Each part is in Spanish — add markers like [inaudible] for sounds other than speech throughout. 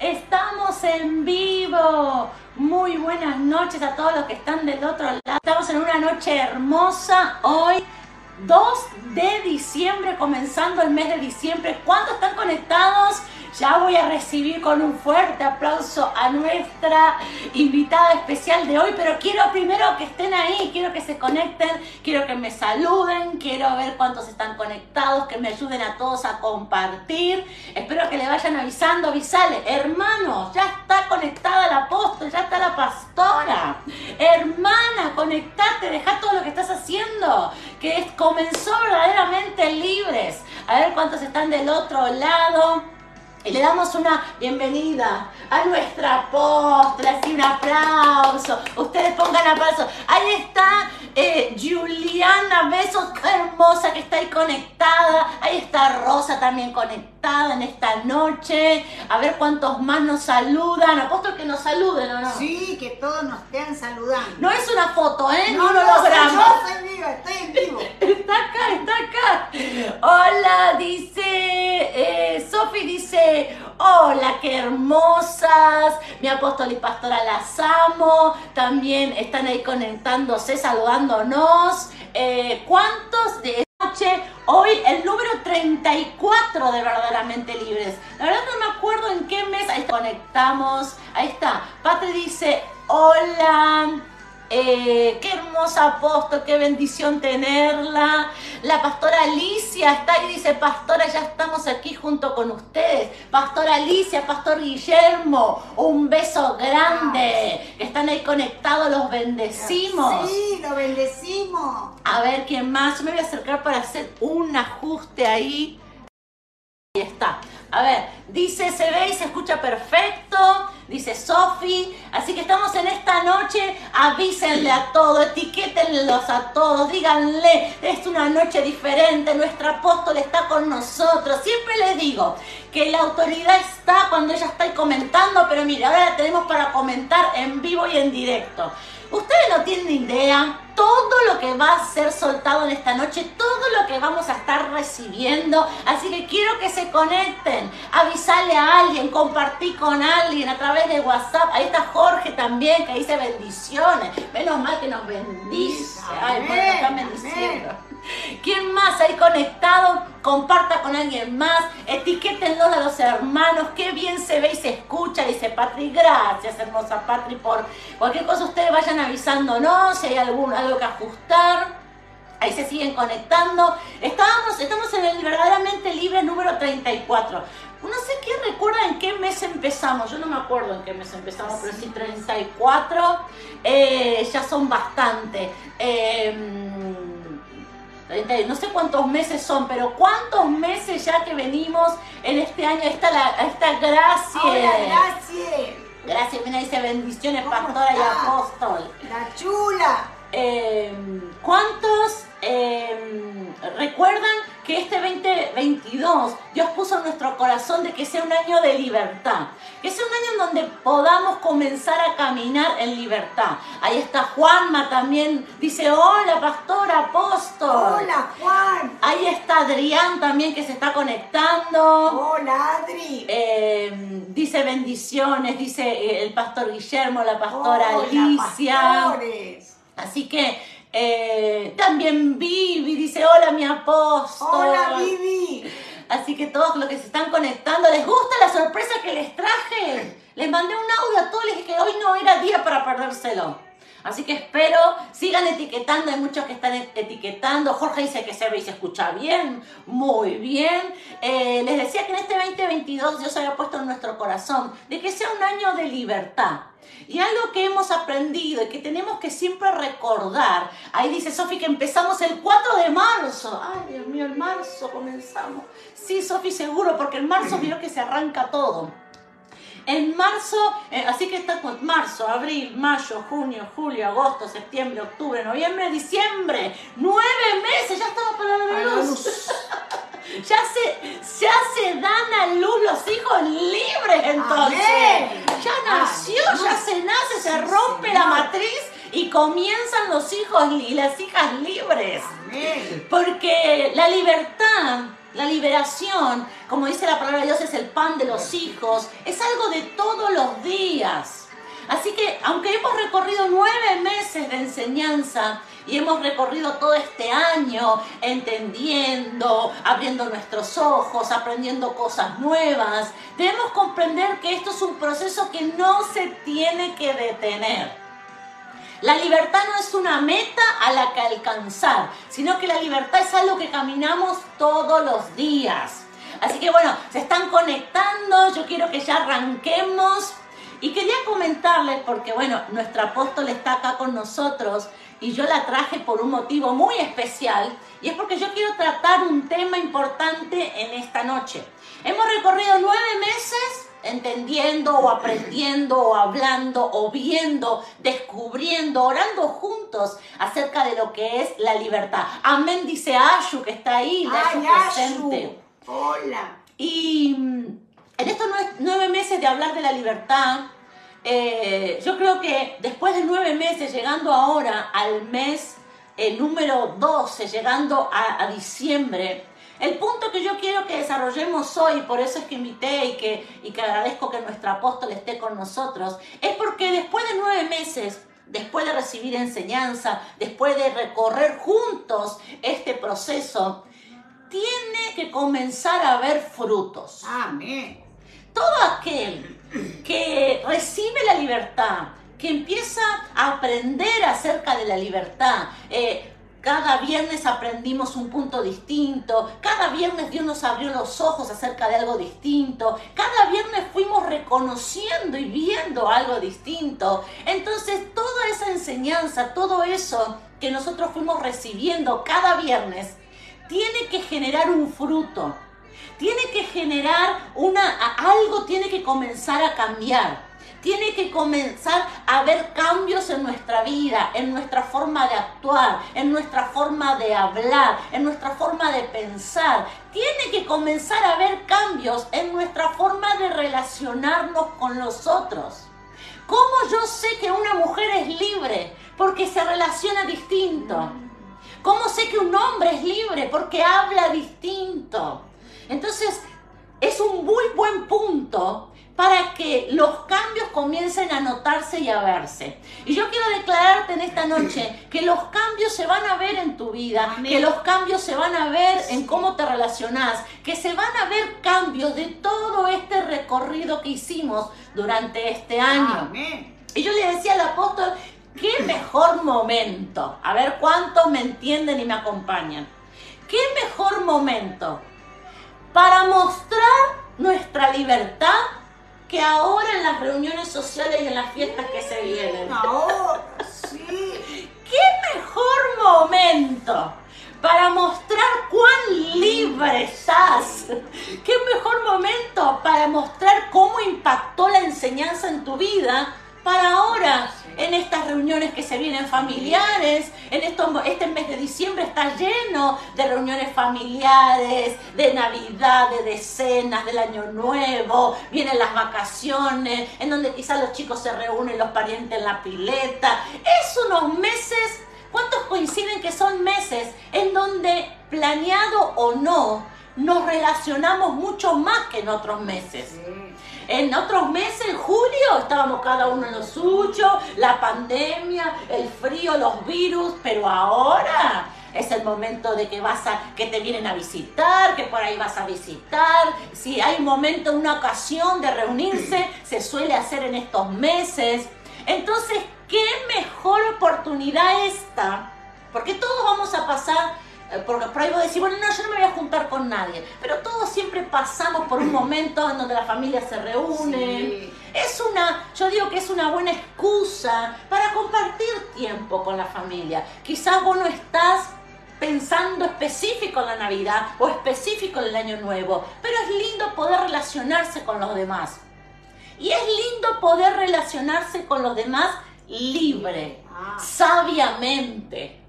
Estamos en vivo. Muy buenas noches a todos los que están del otro lado. Estamos en una noche hermosa hoy. 2 de diciembre, comenzando el mes de diciembre. ¿Cuántos están conectados? Ya voy a recibir con un fuerte aplauso a nuestra invitada especial de hoy, pero quiero primero que estén ahí, quiero que se conecten, quiero que me saluden, quiero ver cuántos están conectados, que me ayuden a todos a compartir. Espero que le vayan avisando, avisale, hermanos, ya está conectada la apóstol, ya está la pastora. Hermana, conectate, deja todo lo que estás haciendo, que comenzó verdaderamente libres. A ver cuántos están del otro lado. Y le damos una bienvenida a nuestra apóstol, así un aplauso. Ustedes pongan aplauso. Ahí está eh, Juliana Besos, hermosa que está ahí conectada. Ahí está Rosa también conectada en esta noche. A ver cuántos más nos saludan. Apóstol que nos saluden, ¿o no? Sí, que todos nos estén saludando. No es una foto, ¿eh? No, no, no, yo estoy viva, estoy en vivo. [laughs] está acá, está acá. Hola, dice eh, Sofi, dice hola, qué hermosas, mi apóstol y pastora las amo, también están ahí conectándose, saludándonos. Eh, ¿Cuántos de noche? Hoy el número 34 de verdaderamente libres. La verdad no me acuerdo en qué mes ahí conectamos. Ahí está. Patri dice, hola. Eh, qué hermosa apóstol, qué bendición tenerla. La pastora Alicia está ahí, dice, pastora, ya estamos aquí junto con ustedes. Pastora Alicia, pastor Guillermo, un beso grande. Están ahí conectados, los bendecimos. Sí, los bendecimos. A ver, ¿quién más? Yo me voy a acercar para hacer un ajuste ahí. Ahí está. A ver, dice, se ve y se escucha perfecto, dice Sofi. Así que estamos en esta noche, avísenle a todos, etiquétenlos a todos, díganle, es una noche diferente, nuestro apóstol está con nosotros. Siempre les digo que la autoridad está cuando ella está ahí comentando, pero mire, ahora la tenemos para comentar en vivo y en directo. Ustedes no tienen idea todo lo que va a ser soltado en esta noche, todo lo que vamos a estar recibiendo. Así que quiero que se conecten, avisarle a alguien, compartir con alguien a través de WhatsApp. Ahí está Jorge también que dice bendiciones. Menos mal que nos bendice. Ay, bueno, están bendiciendo. ¿Quién más ahí conectado? Comparta con alguien más, etiquétenlo a los hermanos, qué bien se ve y se escucha, dice Patri, gracias hermosa Patri por cualquier cosa ustedes vayan avisándonos, si hay algún, algo que ajustar. Ahí se siguen conectando. Estábamos, estamos en el verdaderamente libre número 34. No sé quién recuerda en qué mes empezamos. Yo no me acuerdo en qué mes empezamos, pero sí 34. Eh, ya son bastante. Eh, no sé cuántos meses son, pero cuántos meses ya que venimos en este año, esta, la, esta gracia. Hola, gracias. Gracias, mira, dice bendiciones, pastora y apóstol. La chula. Eh, ¿Cuántos eh, recuerdan que este 2022 Dios puso en nuestro corazón de que sea un año de libertad? Que sea un año en donde podamos comenzar a caminar en libertad. Ahí está Juanma también, dice, hola pastor, apóstol. Hola Juan. Ahí está Adrián también que se está conectando. Hola Adri. Eh, dice bendiciones, dice el pastor Guillermo, la pastora Alicia. Así que eh, también Vivi dice, hola mi apóstol. Hola Vivi. Así que todos los que se están conectando, ¿les gusta la sorpresa que les traje? Les mandé un audio a todos, les dije que hoy no era día para perdérselo. Así que espero, sigan etiquetando, hay muchos que están etiquetando. Jorge dice que se ve y se escucha bien, muy bien. Eh, les decía que en este 2022 Dios había puesto en nuestro corazón de que sea un año de libertad. Y algo que hemos aprendido y que tenemos que siempre recordar, ahí dice Sofi que empezamos el 4 de marzo. Ay, Dios mío, el marzo comenzamos. Sí, Sofi, seguro, porque en marzo vio que se arranca todo. En marzo, eh, así que está con marzo, abril, mayo, junio, julio, agosto, septiembre, octubre, noviembre, diciembre. Nueve meses, ya estamos para la luz. Ya, se, ya se dan a luz los hijos libres entonces. Ya nació, ya se nace, se rompe la matriz y comienzan los hijos y las hijas libres. Porque la libertad La liberación, como dice la palabra de Dios, es el pan de los hijos, es algo de todos los días. Así que aunque hemos recorrido nueve meses de enseñanza y hemos recorrido todo este año entendiendo, abriendo nuestros ojos, aprendiendo cosas nuevas, debemos comprender que esto es un proceso que no se tiene que detener. La libertad no es una meta a la que alcanzar, sino que la libertad es algo que caminamos todos los días. Así que bueno, se están conectando, yo quiero que ya arranquemos. Y quería comentarles, porque bueno, nuestra apóstol está acá con nosotros y yo la traje por un motivo muy especial y es porque yo quiero tratar un tema importante en esta noche. Hemos recorrido nueve meses entendiendo o aprendiendo o hablando o viendo, descubriendo, orando juntos acerca de lo que es la libertad. Amén, dice Ashu que está ahí, Ay, presente. Hola. Y mm, en estos nueve meses de hablar de la libertad, eh, yo creo que después de nueve meses, llegando ahora al mes eh, número 12, llegando a, a diciembre, el punto que yo quiero que desarrollemos hoy, por eso es que invité y que, y que agradezco que nuestro apóstol esté con nosotros, es porque después de nueve meses, después de recibir enseñanza, después de recorrer juntos este proceso, tiene que comenzar a haber frutos. Amén. Todo aquel que recibe la libertad, que empieza a aprender acerca de la libertad, eh, cada viernes aprendimos un punto distinto, cada viernes Dios nos abrió los ojos acerca de algo distinto, cada viernes fuimos reconociendo y viendo algo distinto. Entonces toda esa enseñanza, todo eso que nosotros fuimos recibiendo cada viernes, tiene que generar un fruto, tiene que generar una, algo tiene que comenzar a cambiar tiene que comenzar a haber cambios en nuestra vida, en nuestra forma de actuar, en nuestra forma de hablar, en nuestra forma de pensar. Tiene que comenzar a haber cambios en nuestra forma de relacionarnos con los otros. ¿Cómo yo sé que una mujer es libre? Porque se relaciona distinto. ¿Cómo sé que un hombre es libre? Porque habla distinto. Entonces, es un muy buen punto para que los cambios comiencen a notarse y a verse. Y yo quiero declararte en esta noche que los cambios se van a ver en tu vida, que los cambios se van a ver en cómo te relacionás, que se van a ver cambios de todo este recorrido que hicimos durante este año. Y yo le decía al apóstol, qué mejor momento. A ver cuántos me entienden y me acompañan. ¿Qué mejor momento para mostrar nuestra libertad que ahora en las reuniones sociales y en las fiestas que se vienen. Ahora, sí. ¿Qué mejor momento para mostrar cuán libre estás? ¿Qué mejor momento para mostrar cómo impactó la enseñanza en tu vida para ahora, en estas reuniones que se vienen familiares, en esto, este mes de diciembre está lleno de reuniones familiares, de Navidad, de decenas, del Año Nuevo, vienen las vacaciones, en donde quizás los chicos se reúnen, los parientes en la pileta. Es unos meses, ¿cuántos coinciden que son meses en donde, planeado o no, nos relacionamos mucho más que en otros meses? En otros meses, en julio, estábamos cada uno en lo suyo, la pandemia, el frío, los virus, pero ahora es el momento de que vas a, que te vienen a visitar, que por ahí vas a visitar. Si hay un momento, una ocasión de reunirse, [clears throat] se suele hacer en estos meses. Entonces, ¿qué mejor oportunidad esta? Porque todos vamos a pasar porque por ahí vos decís, bueno, no, yo no me voy a juntar con nadie. Pero todos siempre pasamos por un [laughs] momento en donde la familia se reúne. Es una, yo digo que es una buena excusa para compartir tiempo con la familia. Quizás vos no estás pensando específico en la Navidad o específico en el Año Nuevo, pero es lindo poder relacionarse con los demás. Y es lindo poder relacionarse con los demás libre, ah. sabiamente.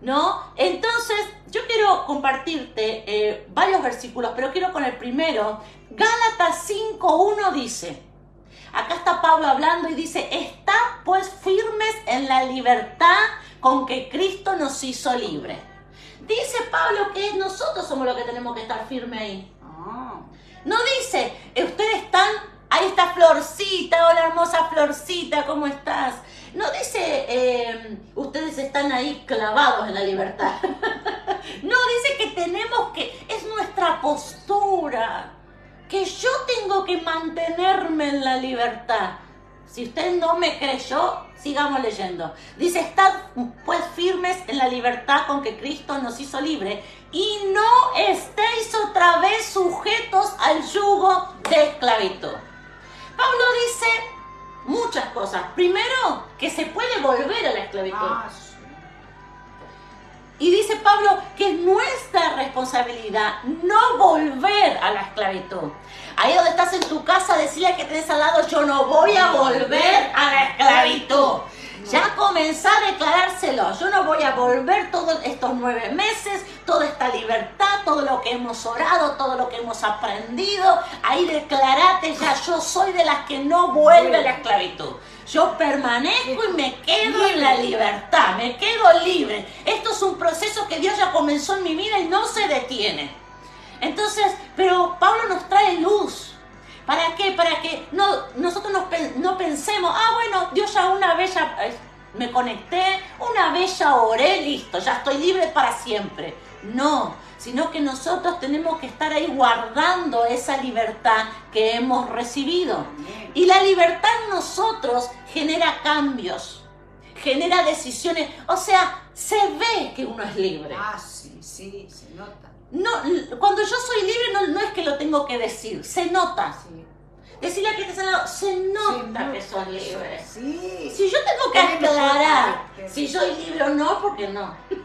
¿No? Entonces, yo quiero compartirte eh, varios versículos, pero quiero con el primero. Gálatas 5.1 dice, acá está Pablo hablando y dice, está pues firmes en la libertad con que Cristo nos hizo libre. Dice Pablo que nosotros somos los que tenemos que estar firmes ahí. Ah, No dice, eh, ustedes están, ahí está Florcita, hola hermosa Florcita, ¿cómo estás? No dice, eh, ustedes están ahí clavados en la libertad. [laughs] no, dice que tenemos que, es nuestra postura, que yo tengo que mantenerme en la libertad. Si usted no me creyó, sigamos leyendo. Dice, estad pues firmes en la libertad con que Cristo nos hizo libre y no estéis otra vez sujetos al yugo de esclavitud. Pablo dice muchas cosas. Primero, que se puede volver a la esclavitud. ah, sí. Y dice Pablo que es nuestra responsabilidad no volver a la esclavitud. Ahí donde estás en tu casa, decirle que tenés al lado, yo no voy a volver a la esclavitud. Ya comenzá a declarárselo. Yo no voy a volver todos estos nueve meses, toda esta libertad, todo lo que hemos orado, todo lo que hemos aprendido. Ahí declarate ya, yo soy de las que no vuelve a la esclavitud. Yo permanezco y me quedo en la libertad, me quedo libre. Esto es un proceso que Dios ya comenzó en mi vida y no se detiene. Entonces, pero Pablo nos trae luz. ¿Para qué? Para que no, nosotros nos no pensemos, ah, bueno, Dios ya una vez ya eh, me conecté, una vez ya oré, listo, ya estoy libre para siempre. No, sino que nosotros tenemos que estar ahí guardando esa libertad que hemos recibido. Y la libertad en nosotros genera cambios, genera decisiones, o sea, se ve que uno es libre. Ah, sí, sí, nota. No, cuando yo soy libre no, no es que lo tengo que decir, se nota. Sí. Decirle a que te al lado, se nota Se que sos libre. Sí. Si yo tengo que aclarar si soy libre o no, porque no. [laughs]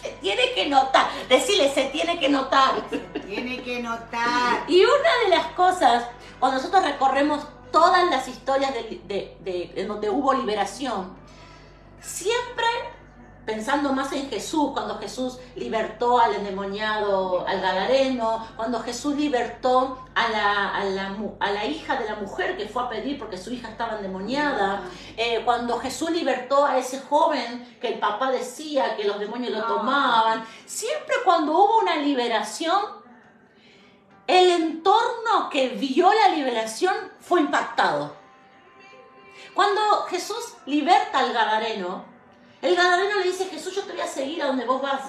Se tiene que notar. Decirle, se tiene que notar. Tiene que notar. Y una de las cosas, cuando nosotros recorremos todas las historias de, de- donde hubo liberación, siempre pensando más en Jesús, cuando Jesús libertó al endemoniado, al gadareno, cuando Jesús libertó a la, a la a la hija de la mujer que fue a pedir porque su hija estaba endemoniada, eh, cuando Jesús libertó a ese joven que el papá decía que los demonios lo Ah. tomaban, siempre cuando hubo una liberación, el entorno que vio la liberación fue impactado. Cuando Jesús liberta al Gadareno, el Gadareno le dice, Jesús, yo te voy a seguir a donde vos vas.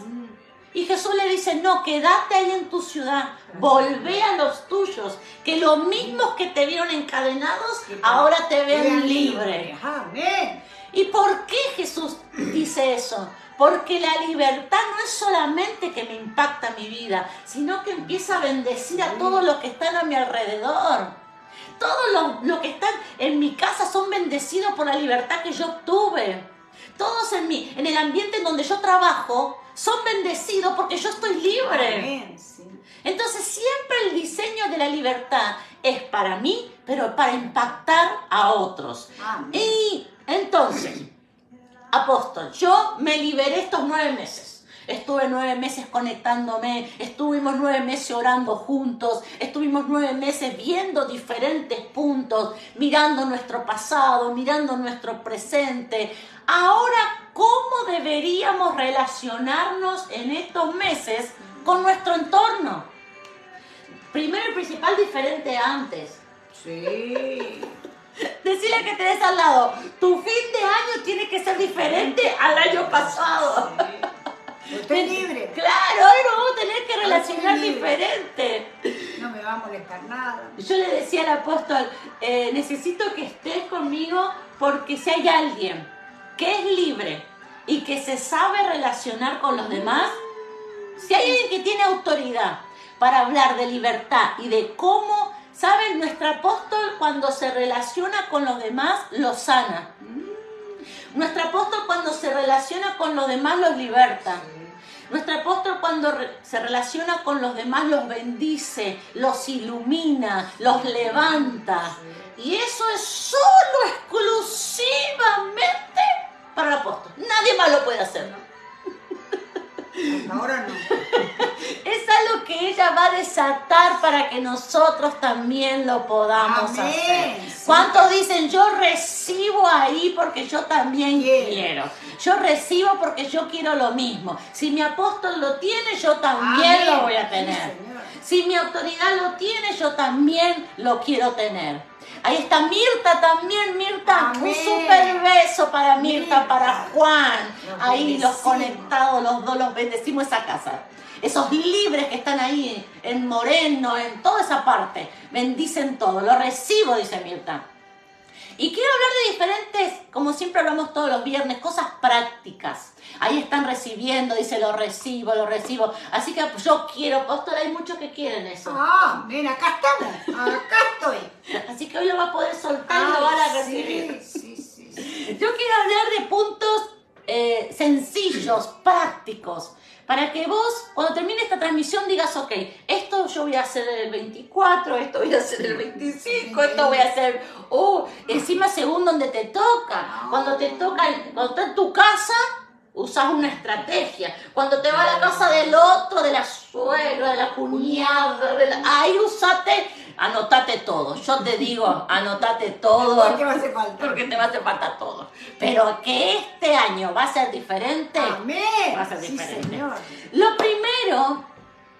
Y Jesús le dice, no, quédate ahí en tu ciudad, volvé a los tuyos, que los mismos que te vieron encadenados, ahora te ven libre. Amén. ¿Y por qué Jesús dice eso? Porque la libertad no es solamente que me impacta mi vida, sino que empieza a bendecir a todos los que están a mi alrededor. Todos los, los que están en mi casa son bendecidos por la libertad que yo obtuve. Todos en, mi, en el ambiente en donde yo trabajo son bendecidos porque yo estoy libre. Entonces siempre el diseño de la libertad es para mí, pero para impactar a otros. Amén. Y entonces, apóstol, yo me liberé estos nueve meses. Estuve nueve meses conectándome, estuvimos nueve meses orando juntos, estuvimos nueve meses viendo diferentes puntos, mirando nuestro pasado, mirando nuestro presente. Ahora, ¿cómo deberíamos relacionarnos en estos meses con nuestro entorno? Primero y principal, diferente antes. Sí. [laughs] Decirle que tenés al lado, tu fin de año tiene que ser diferente al año pasado. [laughs] Estoy libre. Claro, hoy nos vamos a tener que Ahora relacionar diferente. No me va a molestar nada. Yo le decía al apóstol, eh, necesito que estés conmigo porque si hay alguien que es libre y que se sabe relacionar con los demás, si hay alguien que tiene autoridad para hablar de libertad y de cómo, ¿saben? Nuestro apóstol cuando se relaciona con los demás, los sana. Nuestro apóstol cuando se relaciona con los demás, los liberta. Nuestro apóstol cuando se relaciona con los demás los bendice, los ilumina, los levanta. Y eso es solo exclusivamente para el apóstol. Nadie más lo puede hacer. Hasta ahora no. [laughs] Es lo que ella va a desatar para que nosotros también lo podamos Amén. hacer. Sí. ¿Cuántos dicen yo recibo ahí porque yo también Quiero. quiero? Yo recibo porque yo quiero lo mismo. Si mi apóstol lo tiene, yo también Amén. lo voy a Sí, tener. señor. Si mi autoridad lo tiene, yo también lo quiero tener. Ahí está Mirta también, Mirta. Un super beso para Mirta, Mirta. para Juan. Los Ahí los conectados, los dos, los bendecimos esa casa. Esos libres que están ahí en Moreno, en toda esa parte. Bendicen todo. Lo recibo, dice Mirta. Y quiero hablar de diferentes, como siempre hablamos todos los viernes, cosas prácticas. Ahí están recibiendo, dice lo recibo, lo recibo. Así que yo quiero, pastor, hay muchos que quieren eso. Ah, ven, acá estamos. Acá estoy. Así que hoy lo va a poder soltar y lo van a Ay, recibir. Sí, sí, sí, sí. Yo quiero hablar de puntos eh, sencillos, prácticos, para que vos, cuando termine esta transmisión, digas, ok, esto yo voy a hacer el 24, esto voy a hacer el 25, esto voy a hacer, oh, encima según donde te toca. Cuando te toca, cuando estás en tu casa, usas una estrategia. Cuando te va a la casa del otro, de la suegra, de la cuñada, de la- ahí usate, anotate todo. Yo te digo, [laughs] anotate todo. ¿Qué va a hacer falta? Porque te va a hacer falta todo. Pero que este año va a ser diferente. Amén. Va a ser Sí, diferente. señor. Lo primero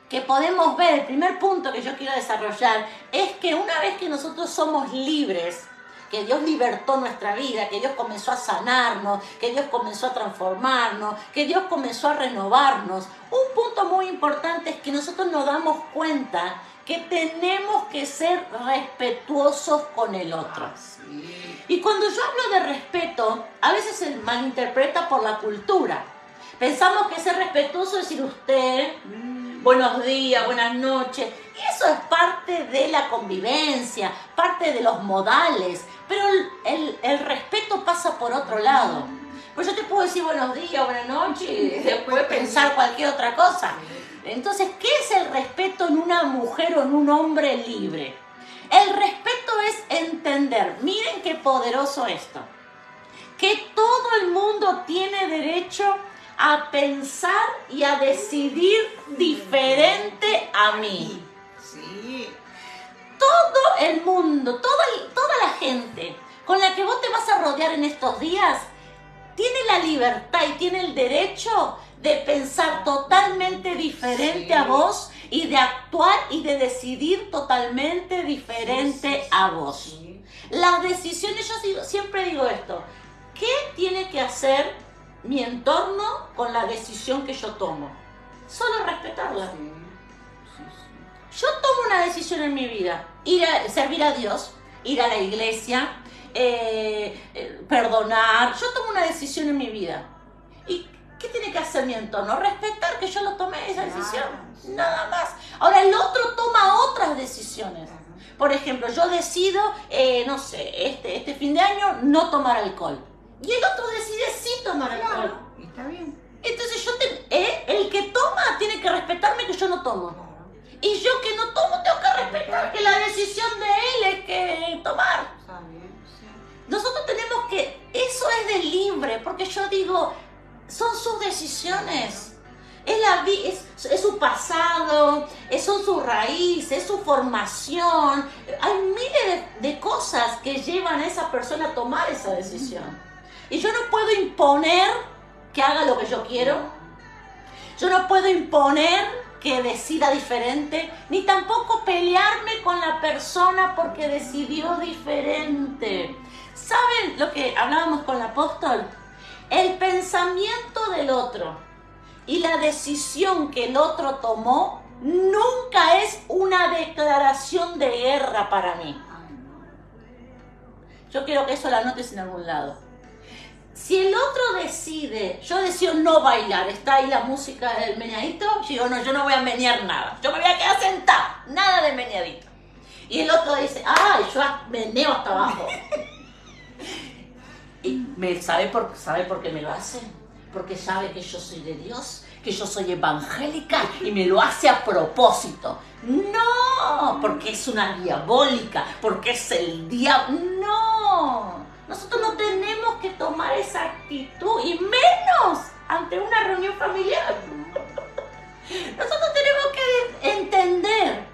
que podemos ver, el primer punto que yo quiero desarrollar, es que una vez que nosotros somos libres, que Dios libertó nuestra vida, que Dios comenzó a sanarnos, que Dios comenzó a transformarnos, que Dios comenzó a renovarnos, un punto muy importante es que nosotros nos damos cuenta que tenemos que ser respetuosos con el otro. Sí. Y cuando yo hablo de respeto, a veces se malinterpreta por la cultura. Pensamos que ser respetuoso es decir usted, buenos días, buenas noches. Y eso es parte de la convivencia, parte de los modales. Pero el, el- el respeto pasa por otro lado. Pues yo te puedo decir buenos días, buenas noches y después pensar cualquier otra cosa. Entonces, ¿qué es el respeto en una mujer o en un hombre libre? El respeto es entender, miren qué poderoso esto, que todo el mundo tiene derecho a pensar y a decidir diferente a mí. Sí. Todo el mundo, toda, toda la gente con la que vos te vas a rodear en estos días, tiene la libertad y tiene el derecho de pensar totalmente diferente Sí. a vos y de actuar y de decidir totalmente diferente a vos. Las decisiones, yo siempre digo esto, ¿qué tiene que hacer mi entorno con la decisión que yo tomo? Solo respetarla. Yo tomo una decisión en mi vida, ir a servir a Dios, ir a la iglesia, eh, eh, perdonar. Yo tomo una decisión en mi vida. ¿Y qué tiene que hacer mi entorno? Respetar que yo lo tomé esa decisión. Nada más. Ahora el otro toma otras decisiones. Por ejemplo, yo decido, eh, no sé, este, este fin de año no tomar alcohol. Y el otro decide sí tomar alcohol. Está bien. Entonces yo te- eh, el que toma tiene que respetarme que yo no tomo. Y yo que no tomo tengo que respetar que la decisión de él es que tomar. Está bien, sí. Nosotros tenemos que, eso es de libre, porque yo digo, son sus decisiones. Es, la, su pasado, es, son sus raíces, es su formación. Hay miles de, de cosas que llevan a esa persona a tomar esa decisión. Y yo no puedo imponer que haga lo que yo quiero. Yo no puedo imponer que decida diferente, ni tampoco pelearme con la persona porque decidió diferente. ¿Saben lo que hablábamos con el apóstol? El pensamiento del otro y la decisión que el otro tomó nunca es una declaración de guerra para mí. Yo quiero que eso lo anotes en algún lado. Si el otro decide, yo decido no bailar, está ahí la música del meneadito, yo no, yo no voy a menear nada, yo me voy a quedar sentada, nada de meneadito. Y el otro dice, ay, yo meneo hasta abajo. [laughs] y me, ¿sabe, por, ¿sabe por qué me lo hace? Porque sabe que yo soy de Dios, que yo soy evangélica y me lo hace a propósito. No, porque es una diabólica, porque es el diablo. No, nosotros no tenemos que tomar esa actitud y menos ante una reunión familiar. Nosotros tenemos que entender.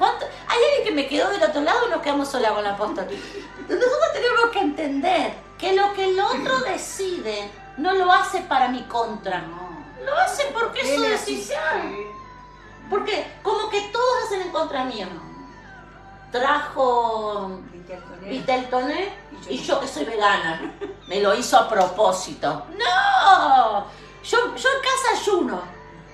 Hay alguien que me quedó del otro lado y nos quedamos sola con la apóstol. Nosotros tenemos que entender que lo que el otro decide no lo hace para mi contra. No. Lo hace porque es su decisión. Porque como que todos hacen en contra mío. Trajo Viteltoné. Vitel Toné Y y yo que soy vegana. Me lo hizo a propósito. ¡No! Yo, yo en casa ayuno.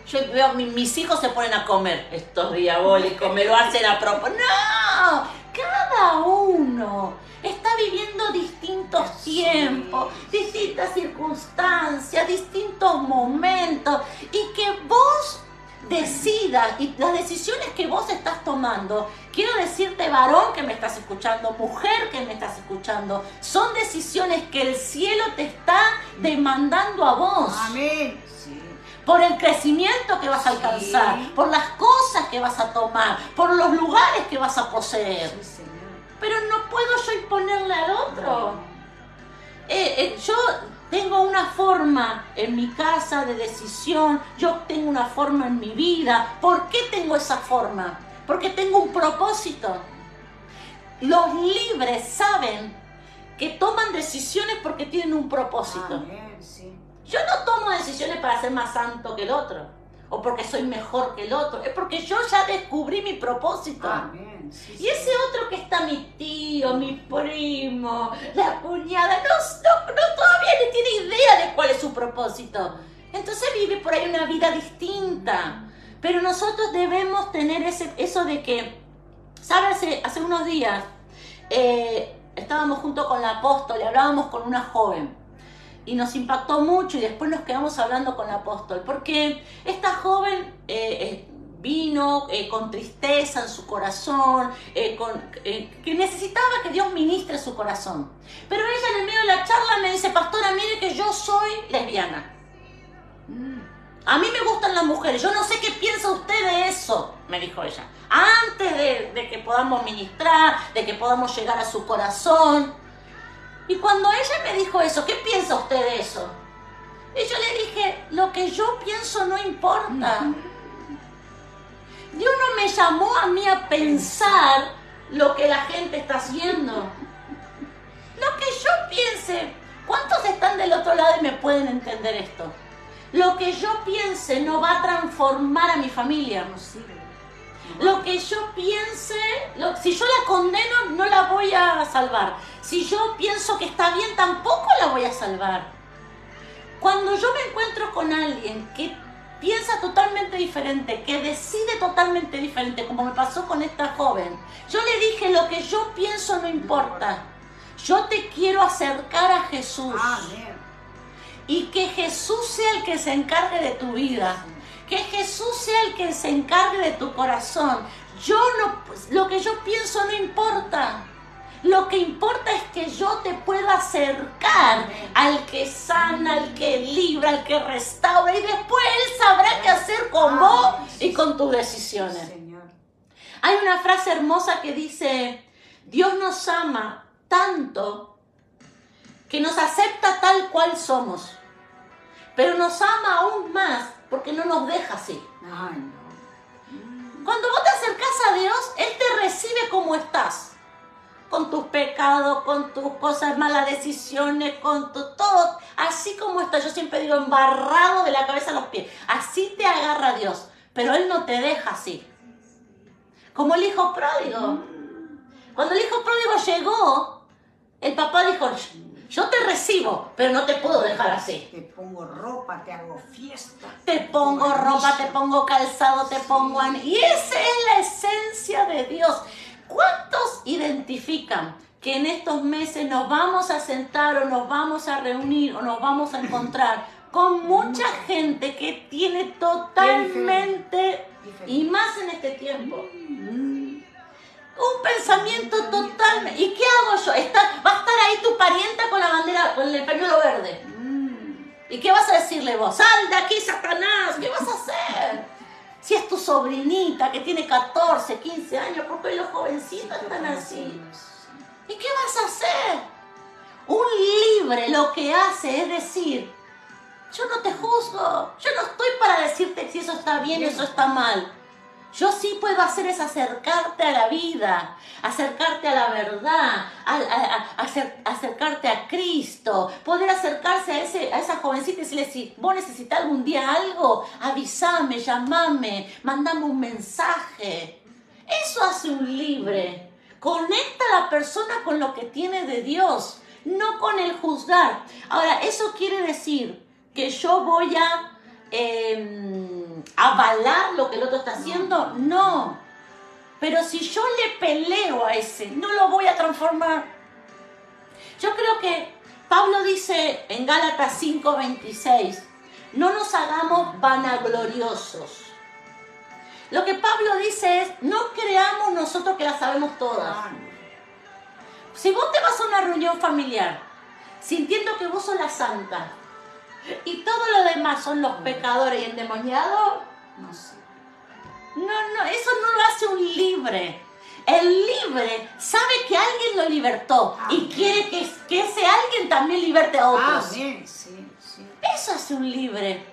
Yo veo, mi- mis hijos se ponen a comer estos diabólicos, me lo hacen a propósito. ¡No! Cada uno está viviendo distintos tiempos, distintas circunstancias, distintos momentos. Y que vos decidas y las decisiones que vos estás tomando, quiero decirte varón que me estás escuchando, mujer que me estás escuchando, son decisiones que el cielo te está demandando a vos Amén. Por el crecimiento que vas a Sí. alcanzar, por las cosas que vas a tomar, por los lugares que vas a poseer. Sí. Pero no puedo yo imponerle al otro. Eh, eh, yo tengo una forma en mi casa de decisión, yo tengo una forma en mi vida. ¿Por qué tengo esa forma? Porque tengo un propósito. Los libres saben que toman decisiones porque tienen un propósito. Amén. Sí. Yo no tomo decisiones para ser más santo que el otro o porque soy mejor que el otro, es porque yo ya descubrí mi propósito. Amén. Sí, Y ese otro que está mi tío, mi primo, la cuñada, no, no, no todavía ni tiene idea de cuál es su propósito. Entonces vive por ahí una vida distinta. Pero nosotros debemos tener ese, eso de que, ¿sabes? Hace, hace unos días eh, estábamos junto con la apóstol y hablábamos con una joven. Y nos impactó mucho y después nos quedamos hablando con la apóstol. Porque esta joven eh, eh, vino eh, con tristeza en su corazón, eh, con, eh, que necesitaba que Dios ministre su corazón. Pero ella en el medio de la charla me dice, pastora, mire que yo soy lesbiana. Mm. A mí me gustan las mujeres, yo no sé qué piensa usted de eso, me dijo ella. Antes de, que podamos ministrar, de que podamos llegar a su corazón. Y cuando ella me dijo eso, ¿qué piensa usted de eso? Y yo le dije, lo que yo pienso no importa. Dios no me llamó a mí a pensar lo que la gente está haciendo. Lo que yo piense, ¿cuántos están del otro lado y me pueden entender esto? Lo que yo piense no va a transformar a mi familia. No sirve. Lo que yo piense, lo- si yo la condeno, no la voy a salvar. Si yo pienso que está bien, tampoco la voy a salvar. Cuando yo me encuentro con alguien que piensa totalmente diferente, que decide totalmente diferente, como me pasó con esta joven, yo le dije, lo que yo pienso no importa. Yo te quiero acercar a Jesús Amén. y que Jesús sea el que se encargue de tu vida. Que Jesús sea el que se encargue de tu corazón. Yo no, lo que yo pienso no importa. Lo que importa es que yo te pueda acercar al que sana, al que libra, al que restaura y después Él sabrá qué hacer con vos y con tus decisiones. Hay una frase hermosa que dice, Dios nos ama tanto que nos acepta tal cual somos, pero nos ama aún más porque no nos deja así. Cuando vos te acercás a Dios, Él te recibe como estás. Con tus pecados, con tus cosas, malas decisiones, con tu todo. Así como estás, yo siempre digo, embarrado de la cabeza a los pies. Así te agarra Dios. Pero Él no te deja así. Como el hijo pródigo. Cuando el hijo pródigo llegó, el papá dijo, yo te recibo, pero no te puedo dejar así. Te pongo ropa, te hago fiesta. Te pongo ropa, te pongo calzado, te pongo... an- Y esa es la esencia de Dios. ¿Cuántos identifican que en estos meses nos vamos a sentar o nos vamos a reunir o nos vamos a encontrar con mucha gente que tiene totalmente, y más en este tiempo, Mm. un pensamiento totalmente... ¿Y qué hago yo? Está, va a estar ahí tu parienta con la bandera, con el pañuelo verde. Mm. ¿Y qué vas a decirle vos? ¡Sal de aquí, Satanás! ¿Qué vas a hacer? Si es tu sobrinita que tiene 14, 15 años, porque los jovencitos están así. ¿Y qué vas a hacer? Un libre lo que hace es decir, yo no te juzgo, yo no estoy para decirte si eso está bien o eso está mal. Yo sí puedo hacer es acercarte a la vida, acercarte a la verdad, acercarte a Cristo, poder acercarse a, ese, a esa jovencita y decirle, si vos necesitas algún día algo, avísame, llamame, mandame un mensaje. Eso hace un libre. Conecta a la persona con lo que tiene de Dios, no con el juzgar. Ahora, eso quiere decir que yo voy a eh, avalar lo que el otro está haciendo. No. Pero si yo le peleo a ese, no lo voy a transformar. Yo creo que Pablo dice en Gálatas 5:26, no nos hagamos vanagloriosos. Lo que Pablo dice es, no creamos nosotros que la sabemos todas. Ah, Si vos te vas a una reunión familiar sintiendo que vos sos la santa y todos los demás son los pecadores y endemoniados, no sé. no, no, eso no lo hace un libre. El libre sabe que alguien lo libertó y Amén. quiere que, que ese alguien también liberte a otros. Amén, sí, sí. Eso hace un libre.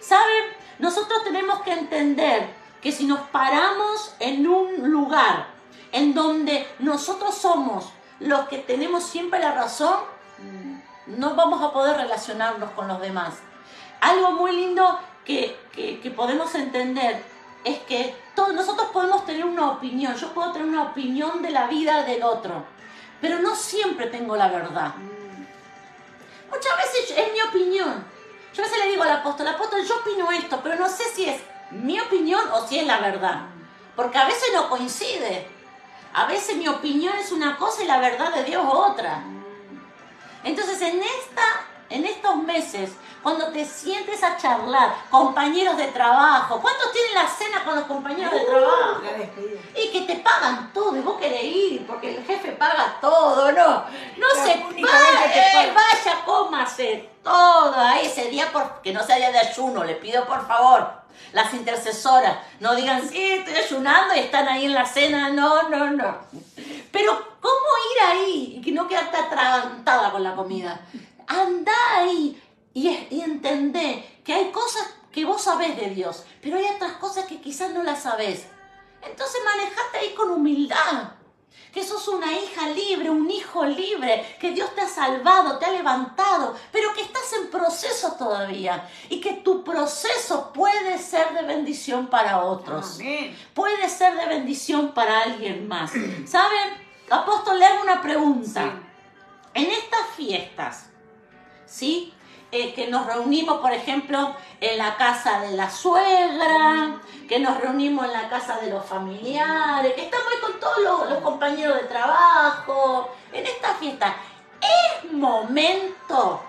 ¿Saben? Nosotros tenemos que entender que si nos paramos en un lugar en donde nosotros somos los que tenemos siempre la razón, no vamos a poder relacionarnos con los demás. Algo muy lindo que, que- que podemos entender es que todos nosotros podemos tener una opinión, yo puedo tener una opinión de la vida del otro, pero no siempre tengo la verdad. Muchas veces es mi opinión. Yo a veces le digo al apóstol, apóstol, yo opino esto, pero no sé si es mi opinión o si es la verdad. Porque a veces no coincide. A veces mi opinión es una cosa y la verdad de Dios otra. Entonces en, esta, en estos meses, cuando te sientes a charlar, compañeros de trabajo, ¿cuántos tienen la cena con los compañeros de trabajo? La despedida. Y que te pagan todo y vos querés ir porque el jefe paga todo, no. No se vaya, vaya, cómase todo ahí ese día, por, que no sea día de ayuno, le pido por favor. Las intercesoras, no digan, sí, estoy ayunando y están ahí en la cena, no, no, no. Pero, ¿cómo ir ahí y que no quedarte atragantada con la comida? Anda ahí y, y entendé que hay cosas que vos sabés de Dios, pero hay otras cosas que quizás no las sabés. Entonces manejate ahí con humildad. Que sos una hija libre, un hijo libre, que Dios te ha salvado, te ha levantado, pero que estás en proceso todavía y que tu proceso puede ser de bendición para otros Amén. puede ser de bendición para alguien más. ¿Saben? Apóstol, le hago una pregunta. En estas fiestas, ¿sí? Eh, que nos reunimos, por ejemplo, en la casa de la suegra, que nos reunimos en la casa de los familiares, que estamos ahí con todos los, los compañeros de trabajo, en esta fiesta, es momento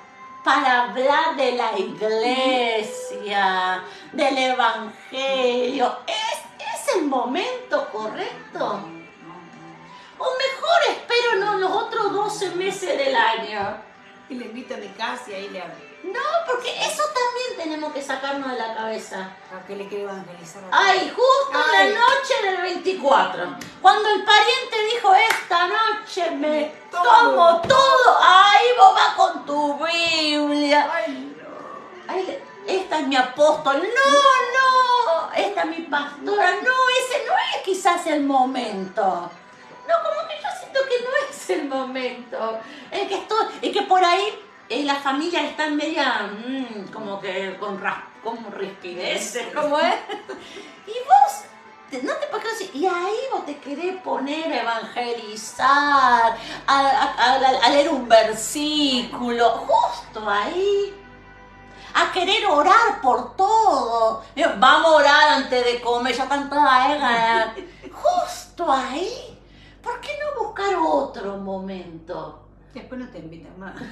para hablar de la iglesia, del evangelio. ¿Es, es el momento correcto? O mejor espero no los otros 12 meses del año. Y le invito a mi casa y ahí le hablo. No, porque eso también tenemos que sacarnos de la cabeza. ¿Para qué le quiero evangelizar a Ay, justo en Ay. la noche del 24, cuando el pariente dijo, esta noche me Tomo. tomo todo, ahí vos vas con tu Biblia. Ay, no. Ay, esta es mi apóstol. No, no, esta es mi pastora. No, ese no es quizás el momento. Es el momento. Es que estoy, es que por ahí eh, las familias están media, mm, como que con, con rispideces, como es. Y vos, no te puedes decir, y ahí vos te querés poner a evangelizar, a, a- a- a leer un versículo, justo ahí a querer orar por todo. Vamos a orar antes de comer, ya están todas egas. [laughs] Justo ahí. ¿Por qué no buscar otro momento? Después no te invitan más. [laughs]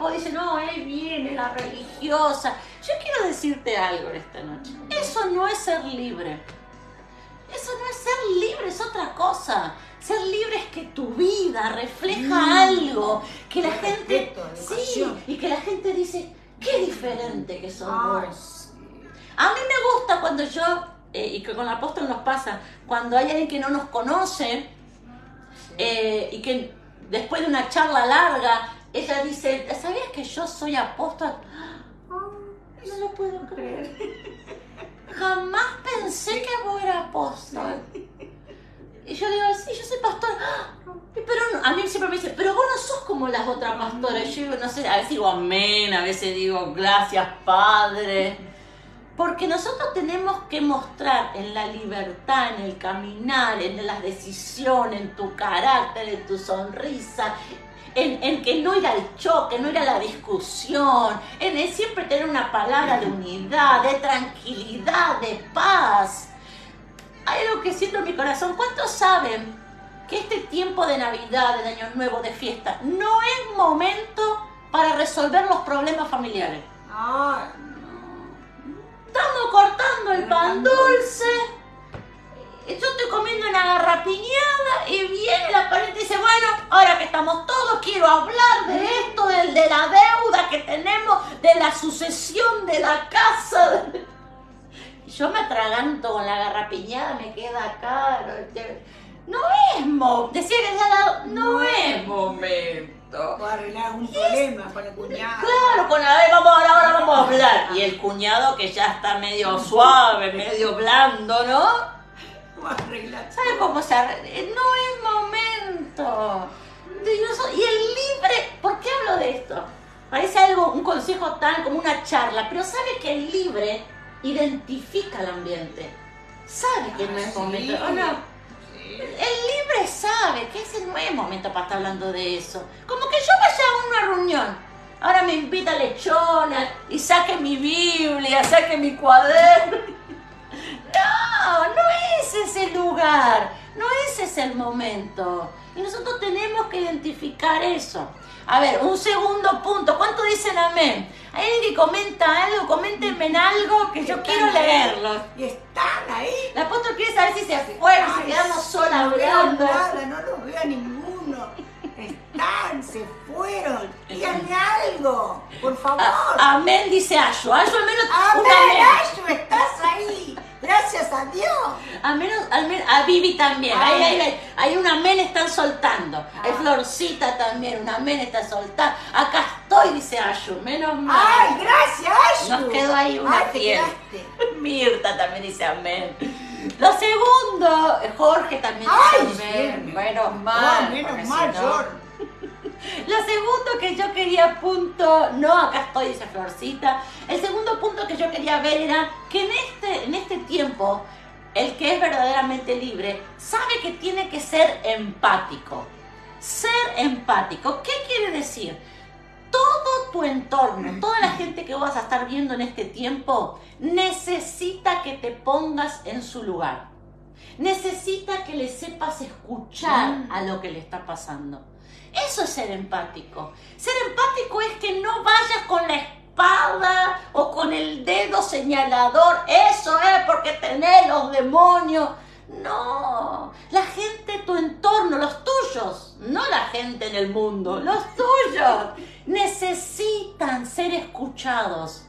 O dice, no, ahí viene la religiosa. Yo quiero decirte algo esta noche. Eso no es ser libre. Eso no es ser libre, es otra cosa. Ser libre es que tu vida refleja Mm. algo, que la De gente... Sí, y que la gente dice, qué diferente que Ay, vos. sí. A mí me gusta cuando yo, eh, y que con el apóstol nos pasa, cuando hay alguien que no nos conoce eh, y que después de una charla larga, ella dice, ¿sabías que yo soy apóstol? No lo puedo creer. jamás pensé que vos eras apóstol. Y yo digo, sí, yo soy pastor. Pero no- a mí siempre me dice, pero vos no sos como las otras pastoras. Yo digo, no sé, a veces digo amén, a veces digo gracias, Padre. Porque nosotros tenemos que mostrar en la libertad, en el caminar, en las decisiones, en tu carácter, en tu sonrisa, en, en que no ir al choque, no ir a la discusión, en el siempre tener una palabra de unidad, de tranquilidad, de paz. Hay algo que siento en mi corazón. ¿Cuántos saben que este tiempo de Navidad, de Año Nuevo, de fiesta, no es momento para resolver los problemas familiares? No. Estamos cortando el pan dulce. Yo estoy comiendo una garrapiñada y viene la pariente y dice, bueno, ahora que estamos todos, quiero hablar de esto, del, de la deuda que tenemos, de la sucesión de la casa. [laughs] Yo me atraganto con la garrapiñada, me queda acá. No, no es mo... Decía que ya la- no es momento. A arreglar un problema con el cuñado. Claro, con la vez vamos ahora, ahora vamos a hablar. Y el cuñado que ya está medio [laughs] suave, medio blando, ¿no? Voy a arreglar. ¿Sabe cómo se arregla? No es momento. Y el libre, ¿por qué hablo de esto? Parece algo, un consejo tan como una charla, pero sabe que el libre identifica el ambiente. Sabe que no es Sí. momento. ¿o no? El libre sabe que ese no es momento para estar hablando de eso. Como que yo vaya a una reunión. Ahora me invita lechona y saque mi Biblia, saque mi cuaderno. [laughs] No, no es ese lugar, no ese es el momento. Y nosotros tenemos que identificar eso. A ver, un segundo punto. ¿Cuánto dicen amén? Hay alguien que comenta algo, coméntenme en algo que yo quiero leerlo. Y están ahí. El apóstol quiere saber si se fueron, si quedamos solas hablando. nada, no los veo a ninguno. Están, se fueron. Díganme algo, por favor. A- amén, dice Ayo. Ayo al menos Amén, amén. Ayo, estás ahí. Gracias a Dios. Al menos, al menos, a Vivi también. Ay. ahí, ahí. Hay un amén están soltando. Hay Ah. Florcita también, un amén está soltando. Acá estoy, dice Ayo. Menos mal. Ay, gracias, Ayo. Nos quedó ahí una Ay, fiel. [laughs] Mirta también dice amén. Lo segundo, Jorge también Ay, dice amén. Menos no, mal. menos mal, George. Lo segundo que yo quería punto, no, acá estoy, dice Florcita. El segundo punto que yo quería ver era que en este, en este tiempo, el que es verdaderamente libre sabe que tiene que ser empático. Ser empático, ¿qué quiere decir? Todo tu entorno, toda la gente que vas a estar viendo en este tiempo, necesita que te pongas en su lugar. Necesita que le sepas escuchar Mm. a lo que le está pasando. Eso es ser empático. Ser empático es que no vayas con la espada o con el dedo señalador. Eso es porque tenés los demonios. No, la gente, tu entorno, los tuyos, no la gente en el mundo, los tuyos, necesitan ser escuchados.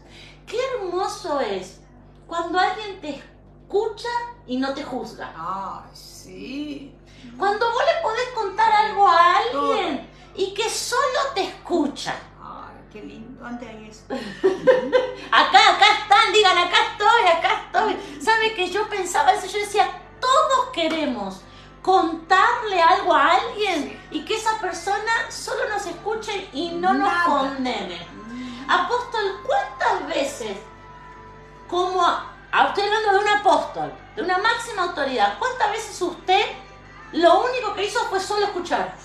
Qué hermoso es cuando alguien te escucha y no te juzga. Ay, sí. Cuando vos le podés contar algo a alguien y que solo te escucha. Ay, qué lindo. Antes hay eso. [laughs] Acá, acá están, digan, acá estoy, acá estoy. ¿Sabe que yo pensaba eso? Yo decía, todos queremos contarle algo a alguien y que esa persona solo nos escuche y no nos Nada. condene. Apóstol, ¿cuántas veces, como, a- a- estoy hablando de un apóstol, de una máxima autoridad, cuántas veces usted lo único que hizo fue solo escuchar?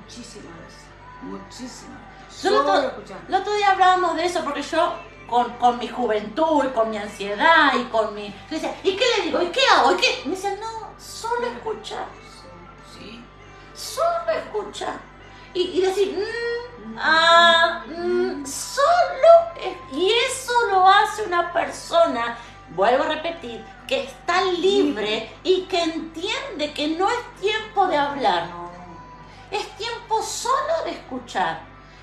Muchísimas veces. Muchísimas. Yo Solo escuchar. el otro día hablábamos de eso porque yo con, con mi juventud y con mi ansiedad y con mi... Yo decía, ¿y qué le digo? ¿Y qué hago? ¿Y qué? Me decían, no, solo escuchar, Sí. solo escuchar. Y, y decir, mm, ah, mm, solo... es- Y eso lo hace una persona, vuelvo a repetir, que está libre y que entiende que no es tiempo de hablar. Es tiempo solo de escuchar.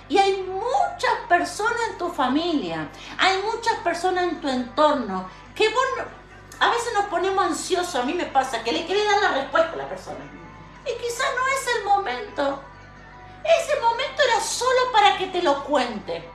Y hay muchas personas en tu familia, hay muchas personas en tu entorno que vos no- a veces nos ponemos ansiosos, a mí me pasa, que le querés dar la respuesta a la persona. Y quizás no es el momento. Ese momento era solo para que te lo cuente.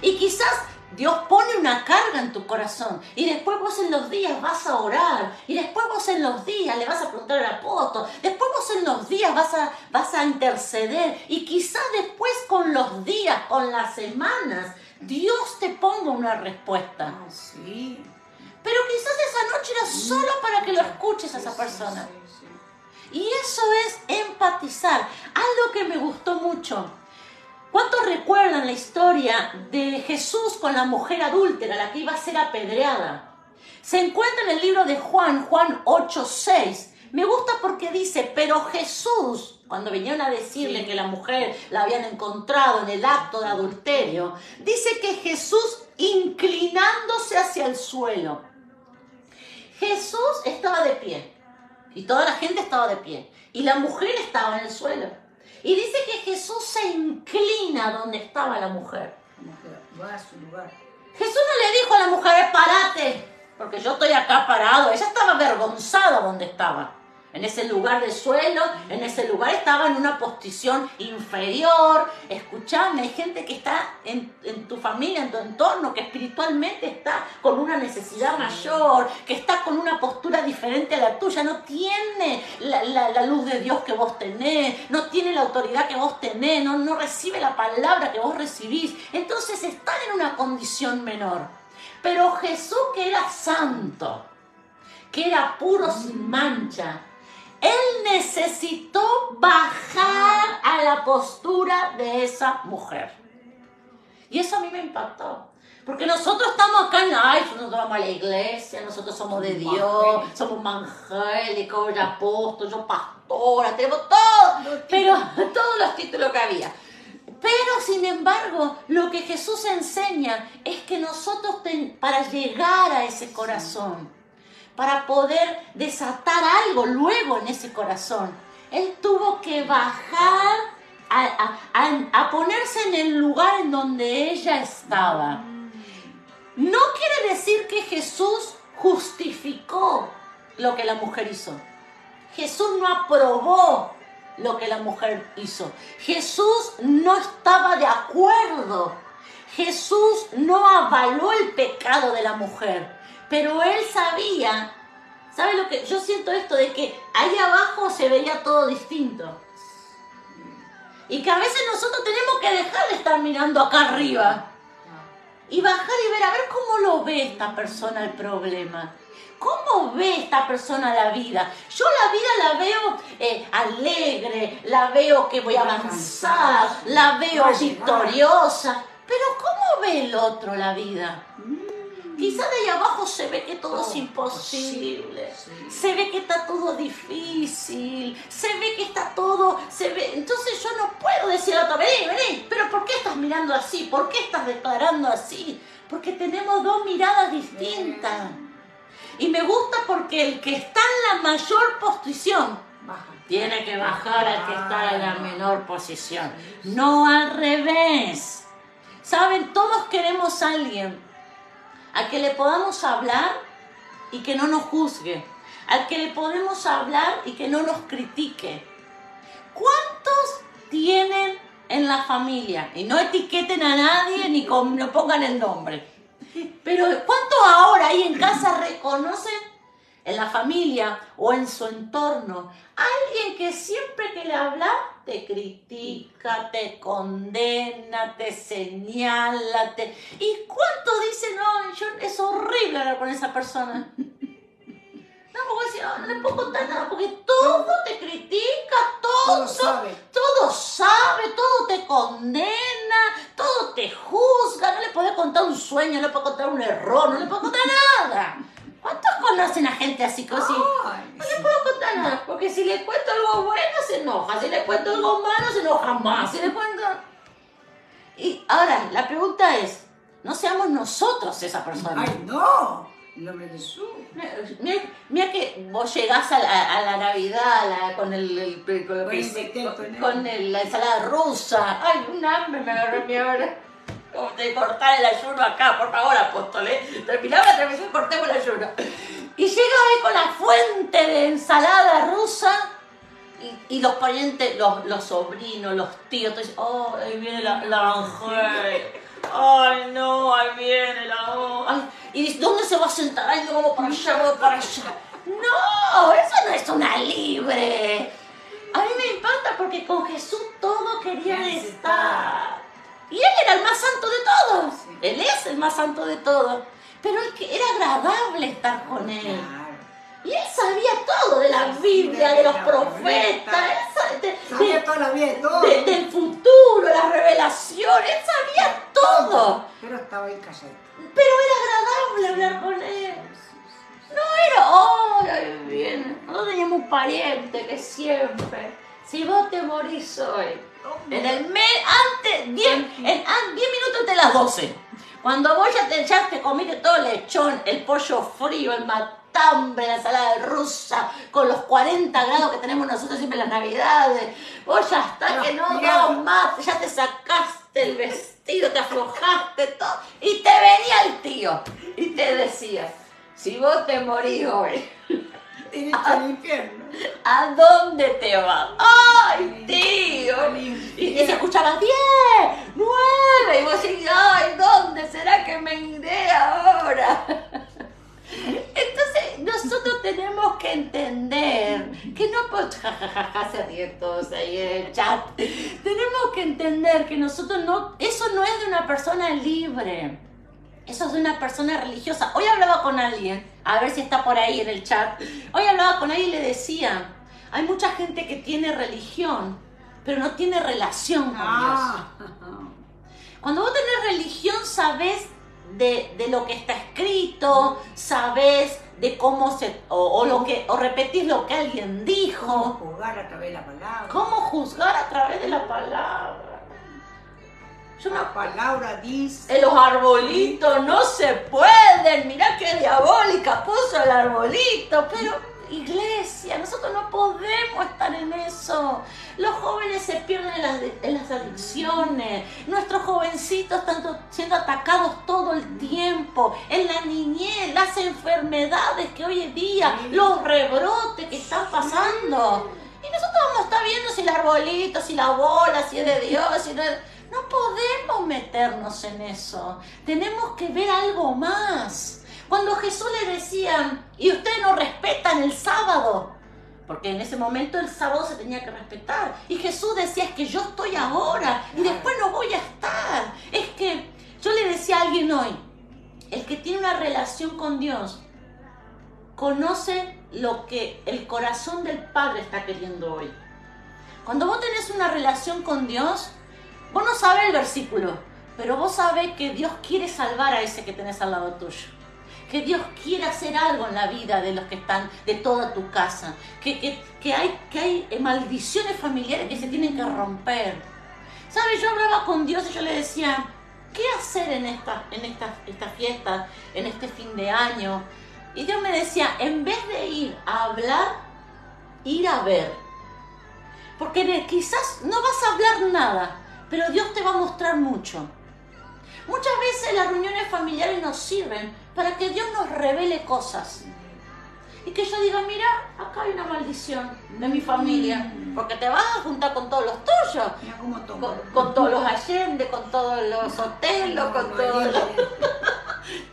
Y quizás Dios pone una carga en tu corazón y después vos en los días vas a orar y después vos en los días le vas a preguntar al apóstol, después vos en los días vas a, vas a interceder y quizás después con los días, con las semanas, Dios te ponga una respuesta. Ah, sí. Pero quizás esa noche era solo para que lo escuches a esa persona. Y eso es empatizar. Algo que me gustó mucho. ¿Cuántos recuerdan la historia de Jesús con la mujer adúltera, la que iba a ser apedreada? Se encuentra en el libro de Juan, Juan 8:6. Me gusta porque dice, pero Jesús, cuando venían a decirle que la mujer la habían encontrado en el acto de adulterio, dice que Jesús inclinándose hacia el suelo. Jesús estaba de pie y toda la gente estaba de pie y la mujer estaba en el suelo. Y dice que Jesús se inclina donde estaba la mujer. Va a su lugar. Jesús no le dijo a la mujer, parate, porque yo estoy acá parado. Ella estaba avergonzada donde estaba. En ese lugar de suelo, en ese lugar estaba en una posición inferior. Escuchame, hay gente que está en, en tu familia, en tu entorno, que espiritualmente está con una necesidad mayor, que está con una postura diferente a la tuya, no tiene la, la- la luz de Dios que vos tenés, no tiene la autoridad que vos tenés, no, no recibe la palabra que vos recibís. Entonces están en una condición menor. Pero Jesús que era santo, que era puro sin mancha, él necesitó bajar a la postura de esa mujer. Y eso a mí me impactó. Porque nosotros estamos acá en la, ay, nosotros vamos a la iglesia, nosotros somos de Dios, somos evangélicos, yo apóstol, yo pastora, tenemos todo, pero [laughs] todos los títulos que había. Pero sin embargo, lo que Jesús enseña es que nosotros ten- para llegar a ese corazón, para poder desatar algo luego en ese corazón, Él tuvo que bajar a, ponerse en el lugar en donde ella estaba. No quiere decir que Jesús justificó lo que la mujer hizo. Jesús no aprobó lo que la mujer hizo. Jesús no estaba de acuerdo. Jesús no avaló el pecado de la mujer. Pero él sabía, ¿sabe lo que? Yo siento esto de que ahí abajo se veía todo distinto. Y que a veces nosotros tenemos que dejar de estar mirando acá arriba y bajar y ver a ver cómo lo ve esta persona el problema. ¿Cómo ve esta persona la vida? Yo la vida la veo eh, alegre, la veo que voy a avanzar, la veo victoriosa. Pero ¿cómo ve el otro la vida? Quizá de ahí abajo se ve que todo es Todo imposible. posible, sí. Se ve que está todo difícil. Se ve que está todo. Se ve. Entonces yo no puedo decir a otro, vení, vení. Pero ¿por qué estás mirando así? ¿Por qué estás declarando así? Porque tenemos dos miradas distintas. Y me gusta porque el que está en la mayor posición Baja. tiene que bajar al que está en la menor posición. No al revés. Saben, todos queremos a alguien al que le podamos hablar y que no nos juzgue. Al que le podemos hablar y que no nos critique. ¿Cuántos tienen en la familia? Y no etiqueten a nadie ni no pongan el nombre. Pero ¿cuántos ahora ahí en casa reconocen en la familia o en su entorno alguien que siempre que le habla te critica, te condena, te señala, te... ¿Y cuántos dicen, no, yo, es horrible hablar con esa persona? No, porque decir, no, no le puedo contar nada, porque todo te critica, todo, Todo sabe. todo sabe, todo te condena, todo te juzga, no le puedes contar un sueño, no le puedes contar un error, no le puedes contar nada. ¿Cuántos conocen a gente así? Ay, No le puedo contar nada, porque si le cuento algo bueno se enoja, si le cuento algo malo se enoja más, si le cuento... Y ahora, la pregunta es, no seamos nosotros esa persona. Ay, no. Nombre de Jesús. Mira, mira que vos llegás a la, a la Navidad a la- con, el, el- con, el la ensalada rusa. Ay, un hambre me agarró mi ahora. De cortar el ayuno acá, por favor, apóstol, ¿eh? Terminaba la transmisión y cortemos el ayuno. Y llega ahí con la fuente de ensalada rusa y, y los parientes, los, los sobrinos, los tíos, todos dicen, oh, ahí viene la, la. Ay, no, ahí viene la. Ay, ¿Y dice, dónde se va a sentar? Ay, no, para allá, vamos para allá. No, eso no es una libre. A mí me impacta porque con Jesús todo querían estar. Y él era el más santo de todos. Él es el más santo de todos. Pero él que era agradable estar con él. Claro. Y él sabía todo de la Biblia, de los profetas, él sa- de- Sabía de- la vida de todo. de- del futuro, la revelación, él sabía todo. Pero estaba ahí calladito. Pero era agradable hablar con él. No era, oh, ahí viene. Nosotros teníamos un pariente que siempre, si vos te morís hoy, en el mes, antes, 10 en- an- 10 minutos antes de las 12, cuando vos ya te, ya te comiste todo el lechón, el pollo frío, el matambre, la ensalada rusa, con los 40 grados que tenemos nosotros siempre en las navidades, vos ya está que no das más, ya te sacaste el vestido, te aflojaste todo, y te venía el tío, y te decía, si vos te morís hoy, Al infierno. [laughs] ¿A dónde te vas? ¡Ay, tío! Y, se escuchaba 10, 9, y vos decís, ¡ay, dónde será que me iré ahora! [laughs] Entonces, nosotros tenemos que entender que no podemos, se ríen todos ahí en el chat. Tenemos que entender que nosotros no, eso no es de una persona libre. Eso es de una persona religiosa. Hoy hablaba con alguien, a ver si está por ahí en el chat. Hoy hablaba con alguien y le decía, hay mucha gente que tiene religión, pero no tiene relación con Ah. Dios. Cuando vos tenés religión, sabés de, de lo que está escrito, sabés de cómo se, o, o lo que, o repetís lo que alguien Cómo dijo, jugar a través de la palabra. cómo juzgar a través de la palabra. La palabra dice. En los arbolitos no se pueden. Mirá qué diabólica puso el arbolito. Pero, iglesia, nosotros no podemos estar en eso. Los jóvenes se pierden en las, en las adicciones. Nuestros jovencitos están siendo atacados todo el tiempo. En la niñez, las enfermedades que hoy en día, los rebrotes que están pasando. Y nosotros vamos a estar viendo si el arbolito, si la bola, si es de Dios, si no es... No podemos meternos en eso. Tenemos que ver algo más. Cuando Jesús le decía, y ustedes no respetan el sábado, porque en ese momento el sábado se tenía que respetar. Y Jesús decía, es que yo estoy ahora y después no voy a estar. Es que yo le decía a alguien hoy, el que tiene una relación con Dios, conoce lo que el corazón del Padre está queriendo hoy. Cuando vos tenés una relación con Dios, vos no sabés el versículo, pero vos sabés que Dios quiere salvar a ese que tenés al lado tuyo. Que Dios quiere hacer algo en la vida de los que están, de toda tu casa. Que, que- que hay, que hay eh, maldiciones familiares que se tienen que romper. ¿Sabes? Yo hablaba con Dios y yo le decía, ¿qué hacer en esta, en esta, esta fiesta, en este fin de año? Y Dios me decía, en vez de ir a hablar, ir a ver. Porque quizás no vas a hablar nada, pero Dios te va a mostrar mucho. Muchas veces las reuniones familiares nos sirven para que Dios nos revele cosas. Y que yo diga, mira, acá hay una maldición de mi familia, porque te vas a juntar con todos los tuyos, con todos los Allende, con todos los Otelos, con todos los...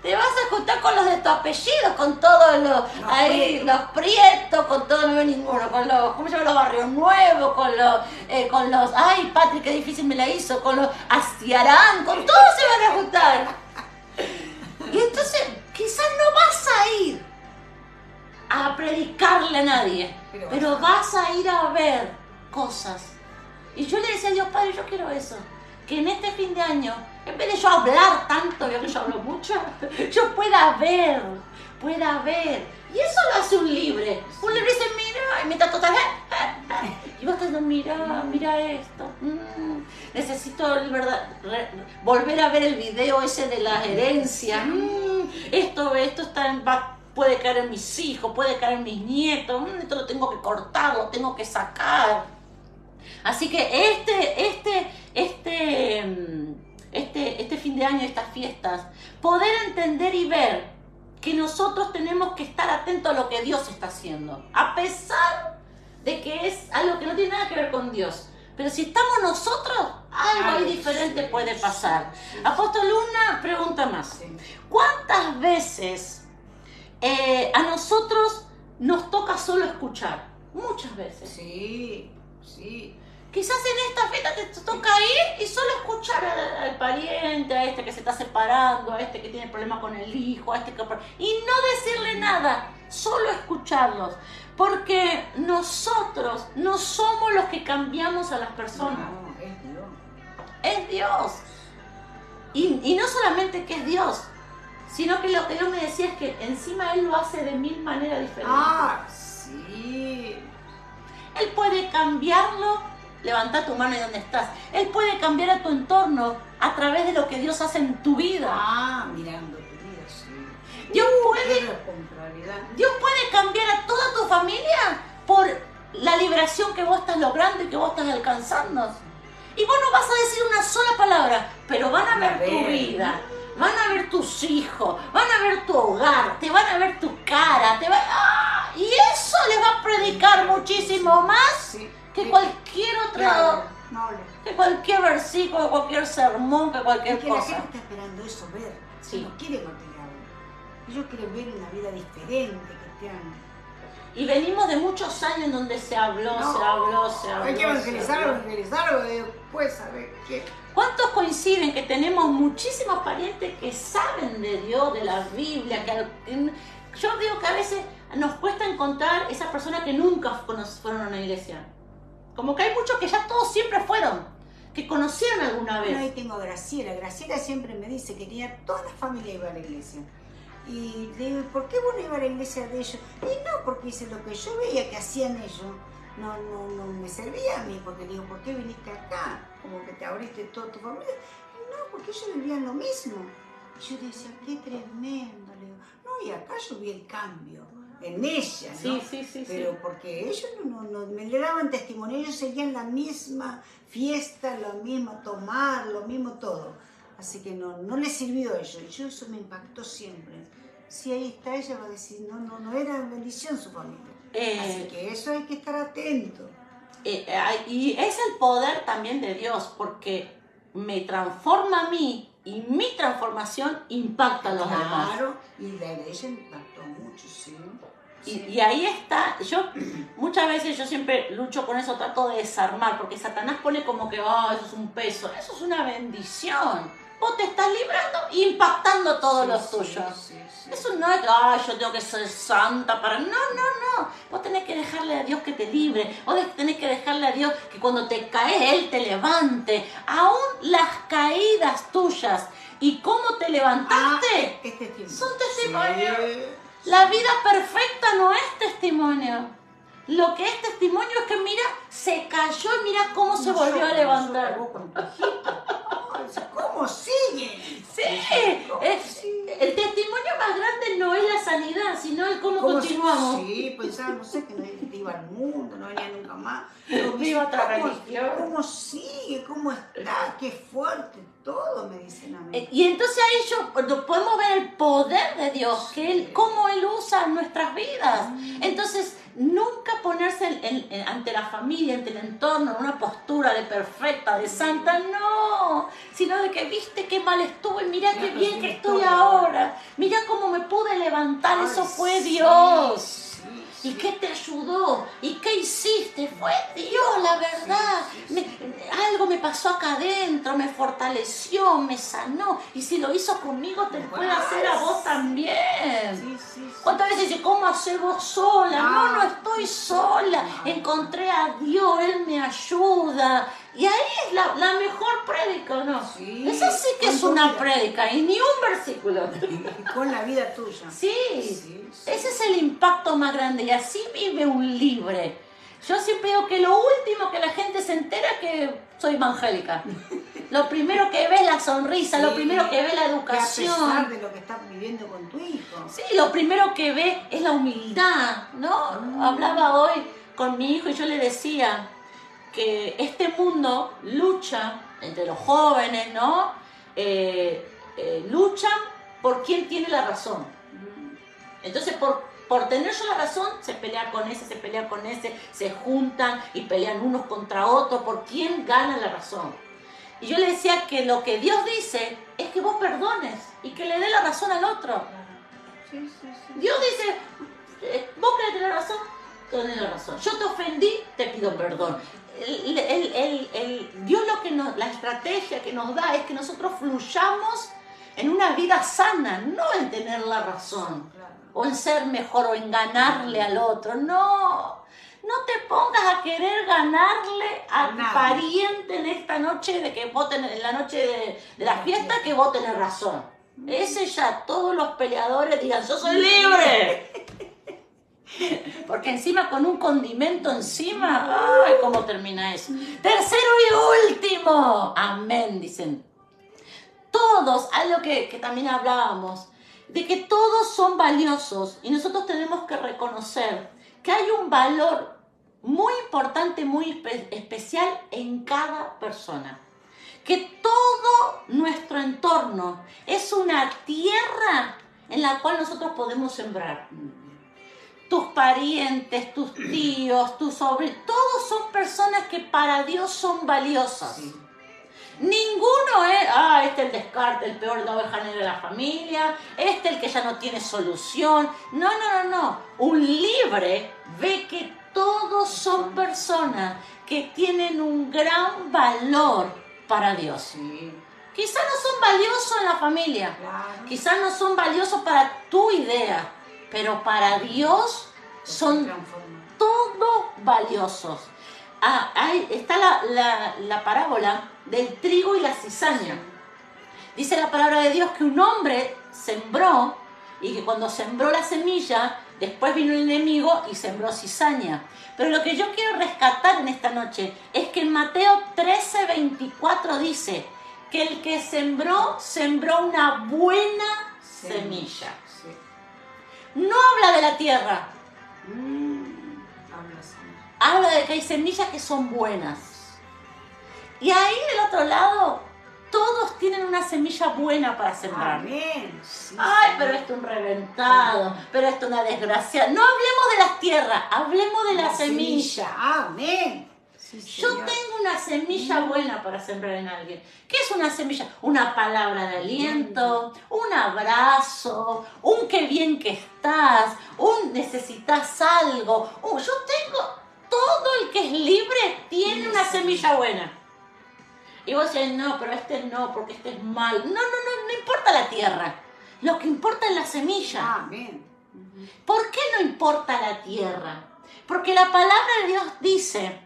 Te vas a juntar con los de tu apellido, con todos los, Los ahí, Prietos. los prietos, con todos, no veo ninguno, con los, ¿cómo se llama? Los barrios nuevos, con los, eh, con los, ay, Patri, qué difícil me la hizo, con los Astiarán, con todos se van a juntar. Y entonces, quizás no vas a ir a predicarle a nadie, Pero pero vas a ir a ver cosas. Y yo le decía a Dios, Padre, yo quiero eso. Que en este fin de año, en vez de yo hablar tanto, veo que yo hablo mucho, yo pueda ver, pueda ver. Y eso lo hace un libre. Un libre dice, mira, y mientras total, y vos estás mira, mira esto. mm, necesito el verdad, volver a ver el video ese de las herencias. mm, esto, esto está en, va- puede caer en mis hijos, puede caer en mis nietos. mm, esto lo tengo que cortar, lo tengo que sacar. Así que este, este, este, este, este fin de año, estas fiestas, poder entender y ver que nosotros tenemos que estar atentos a lo que Dios está haciendo, a pesar de que es algo que no tiene nada que ver con Dios. Pero si estamos nosotros, algo Ay, diferente sí, puede pasar. sí. Apóstol, una pregunta más. ¿Cuántas veces eh, a nosotros nos toca solo escuchar? Muchas veces. Sí, sí. Quizás en esta fiesta te toca ir y solo escuchar al, al pariente, a este que se está separando, a este que tiene problemas con el hijo, a este que... Y no decirle nada, solo escucharlos. Porque nosotros no somos los que cambiamos a las personas, No, es Dios. es Dios. Y, y no solamente que es Dios, sino que lo que Dios me decía es que encima Él lo hace de mil maneras diferentes. Ah, sí. Él puede cambiarlo, levanta tu mano y donde estás. Él puede cambiar a tu entorno a través de lo que Dios hace en tu vida. Ah, mirando tu vida, sí. Dios Uh, puede. Dios puede cambiar a toda tu familia por la liberación que vos estás logrando y que vos estás alcanzando. Y vos no vas a decir una sola palabra, pero van a ver tu vida, van a ver tus hijos, van a ver tu hogar, te van a ver tu cara, te va ¡Ah! y eso les va a predicar muchísimo más Sí. Que cualquier otro Claro, no que cualquier versículo, cualquier sermón, que cualquier que la cosa. gente está esperando eso, ver. Sí. No quiere hable. Ellos quieren ver una vida diferente, que te han... Y venimos de muchos años en donde se habló, No, se habló, se habló. Hay que evangelizar, evangelizar, después saber qué. ¿Cuántos coinciden que tenemos muchísimos parientes que saben de Dios, de la Biblia? Que yo digo que a veces nos cuesta encontrar esas personas que nunca fueron a una iglesia. Como que hay muchos que ya todos siempre fueron, que conocieron alguna Bueno, ahí vez. tengo a Graciela. Graciela siempre me dice que tenía toda la familia iba a la iglesia. Y le digo, ¿por qué vos no ibas a la iglesia de ellos? Y no, porque dice lo que yo veía que hacían ellos. No, no, no me servía a mí, porque le digo, ¿por qué viniste acá? Como que te abriste toda tu familia. Y no, porque ellos vivían lo mismo. Y yo decía, qué tremendo. Le digo, no, y acá yo vi el cambio en ella, ¿no? Sí, sí, sí, sí. Pero porque ellos no, no, no- me le daban testimonio, ellos seguían la misma fiesta, lo mismo tomar, lo mismo todo. Así que no, no les sirvió a ellos. Y yo eso me impactó siempre. Si ahí está ella va a decir, no, no, no era bendición su familia. Eh, Así que eso hay que estar atento. Eh, eh, y es el poder también de Dios, porque me transforma a mí y mi transformación impacta a los demás. Claro, y la de ella impactó mucho, sí. Y, y ahí está, yo muchas veces yo siempre lucho con eso, trato de desarmar, porque Satanás pone como que, oh, eso es un peso, eso es una bendición. Vos te estás librando e impactando todos Sí, los tuyos. sí, sí. Eso no es, ay, yo tengo que ser santa para... No, no, no. Vos tenés que dejarle a Dios que te libre. Vos tenés que dejarle a Dios que cuando te caes, Él te levante. Aún las caídas tuyas y cómo te Ah, levantaste, es testimonio. son testimonios. La vida perfecta no es testimonio. Lo que es testimonio es que mira, se cayó y mira cómo se volvió a levantar. [laughs] ¿Cómo sigue? Sí, ¿Cómo es- sigue? el testimonio más grande no es la sanidad, sino el cómo, ¿Cómo continuamos. Sí, pensaba, no sé, que no iba al mundo, no venía nunca más. Pero Viva ¿cómo-. ¿Cómo sigue? ¿Cómo está? Qué fuerte todo, me dicen a mí. Eh, Y entonces ahí yo, podemos ver el poder de Dios, que él, cómo Él usa en nuestras vidas. Entonces, nunca ponerse en- ante la familia, ante el entorno, en una postura de perfecta, de santa, no, sino de que viste qué mal estuve, mira qué bien que estoy estoy ahora, mira cómo me pude levantar, Ay, eso fue sí, Dios. ¿Y qué te ayudó? ¿Y qué hiciste? Fue Dios, la verdad. Me- algo me pasó acá adentro, me fortaleció, me sanó. Y si lo hizo conmigo, te puede hacer a vos también. ¿Cuántas veces dices, ¿cómo hacer vos sola? No, no Ah. estoy sola. Encontré a Dios, Él me ayuda. Y ahí es la, la mejor prédica, ¿no? Sí. Esa sí que es una prédica y ni un versículo. Y con la vida tuya. Sí, Sí, sí. ese es el impacto más grande y así vive un libre. Yo siempre digo que lo último que la gente se entera es que soy evangélica. Lo primero que ve es la sonrisa, lo Sí, primero que ve es la Que a pesar educación. de lo que estás viviendo con tu hijo. Sí, lo primero que ve es la humildad, ¿no? Hablaba hoy con mi hijo y yo le decía que este mundo lucha entre los jóvenes, ¿no? Eh, eh, luchan por quién tiene la razón. Entonces, por, por tener yo la razón, se pelea con ese, se pelea con ese, se juntan y pelean unos contra otros por quién gana la razón. Y yo le decía que lo que Dios dice es que vos perdones y que le dé la razón al otro. Sí, sí, sí. Dios dice, eh, vos querés tener razón, tenés la razón. Yo te ofendí, te pido perdón. El- el- el- Dios lo que nos, la estrategia que nos da es que nosotros fluyamos en una vida sana, no en tener la razón, o en ser mejor, o en ganarle al otro. No, no te pongas a querer ganarle a tu pariente en esta noche de que vos tenés, en la noche de, de la fiesta que vos tenés razón. Ese ya todos los peleadores digan, yo soy libre. [laughs] [laughs] Porque encima con un condimento encima, ay, ¿cómo termina eso? Tercero y último, amén, dicen. Todos, algo que, que también hablábamos, de que todos son valiosos y nosotros tenemos que reconocer que hay un valor muy importante, muy espe- especial en cada persona. Que todo nuestro entorno es una tierra en la cual nosotros podemos sembrar tus parientes, tus tíos, tus sobrinos, todos son personas que para Dios son valiosas. Sí. Ninguno es, ah, este el descarte, el peor de oveja negra de la familia, este el que ya no tiene solución. No, no, no, no. Un libre ve que todos son personas que tienen un gran valor para Dios. Sí, Quizás no son valiosos en la familia, claro. quizás no son valiosos para tu idea, pero para Dios son todos valiosos. Ah, ahí está la, la- la parábola del trigo y la cizaña. Dice la palabra de Dios que un hombre sembró y que cuando sembró la semilla, después vino el enemigo y sembró cizaña. Pero lo que yo quiero rescatar en esta noche es que en Mateo 13, 24 dice que el que sembró, sembró una buena semilla. No habla de la tierra, Mm, habla de que hay semillas que son buenas. Y ahí del otro lado, todos tienen una semilla buena para sembrar. Amén. Sí, Ay, pero esto es un reventado, pero esto es una desgracia. No hablemos de las tierras, hablemos de la, semilla. Amén. Sí, Yo tengo una semilla buena para sembrar en alguien. ¿Qué es una semilla? Una palabra de aliento, un abrazo, un qué bien que estás, un necesitas algo. un- yo tengo, todo el que es libre tiene una semilla buena. Y vos decís, no, pero este no, porque este es mal. No, no, no, no importa la tierra. Lo que importa es la semilla. Amén. ¿Por qué no importa la tierra? Porque la palabra de Dios dice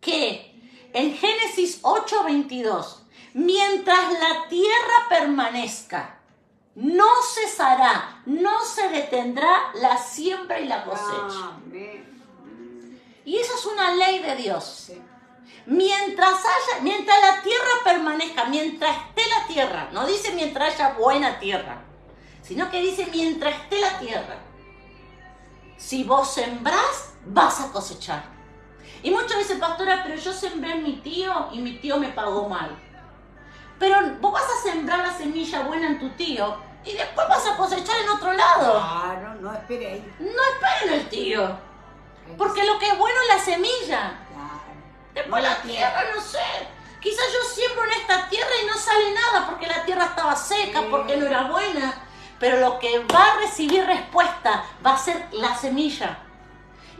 que en Génesis 8:22, mientras la tierra permanezca, no cesará, no se detendrá la siembra y la cosecha. Y eso es una ley de Dios. Mientras haya, mientras la tierra permanezca, mientras esté la tierra, no dice mientras haya buena tierra, sino que dice mientras esté la tierra. Si vos sembrás, vas a cosechar. Y muchos dicen, pastora, pero yo sembré en mi tío y mi tío me pagó mal. Pero vos vas a sembrar la semilla buena en tu tío y después vas a cosechar en otro lado. Claro, no espere ahí. No esperen el tío, porque lo que es bueno es la semilla. Claro. Después No la la tierra, no sé. Quizás yo siembro en esta tierra y no sale nada porque la tierra estaba seca, Sí. porque no era buena. Pero lo que va a recibir respuesta va a ser la semilla.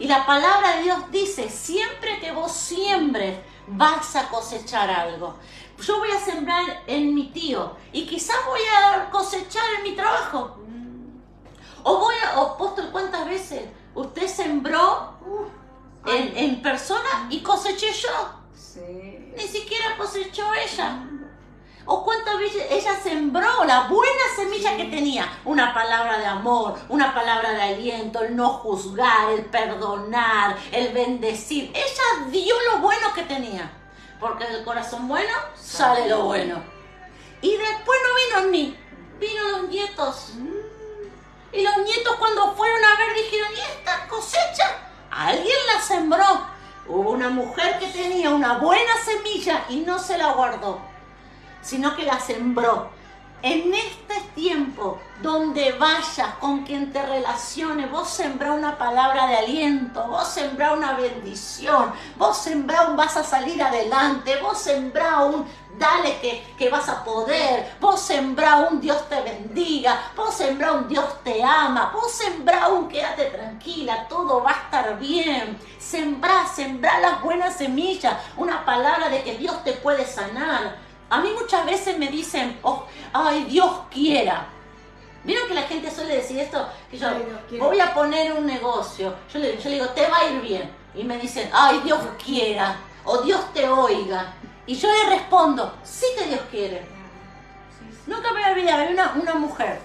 Y la palabra de Dios dice, siempre que vos siembres, vas a cosechar algo. Yo voy a sembrar en mi tío y quizás voy a cosechar en mi trabajo. O voy a, o apóstol, ¿cuántas veces usted sembró en, en persona y coseché yo? Sí. Ni siquiera cosechó ella. O cuántas veces ella sembró la buena semilla que tenía. Una palabra de amor, una palabra de aliento, el no juzgar, el perdonar, el bendecir. Ella dio lo bueno que tenía. Porque del corazón bueno sale lo bueno. Y después no vino ni, vino los nietos. Y los nietos cuando fueron a ver dijeron, ¿y esta cosecha? Alguien la sembró. Hubo una mujer que tenía una buena semilla y no se la guardó, sino que la sembró. en este tiempo, donde vayas, con quien te relaciones, vos sembrá una palabra de aliento, vos sembrá una bendición, vos sembrá un vas a salir adelante, vos sembrá un dale que, que, vas a poder, vos sembrá un Dios te bendiga, vos sembrá un Dios te ama, vos sembrá un quédate tranquila, todo va a estar bien. Sembrá, sembrá las buenas semillas, una palabra de que Dios te puede sanar. A mí muchas veces me dicen, oh, ay, Dios quiera. ¿Vieron que la gente suele decir esto? Que yo voy a poner un negocio. Yo le, yo le digo, te va a ir bien. Y me dicen, ay, Dios quiera. O Dios te oiga. Y yo le respondo, sí que Dios quiere. Nunca me voy a olvidar, había una, una mujer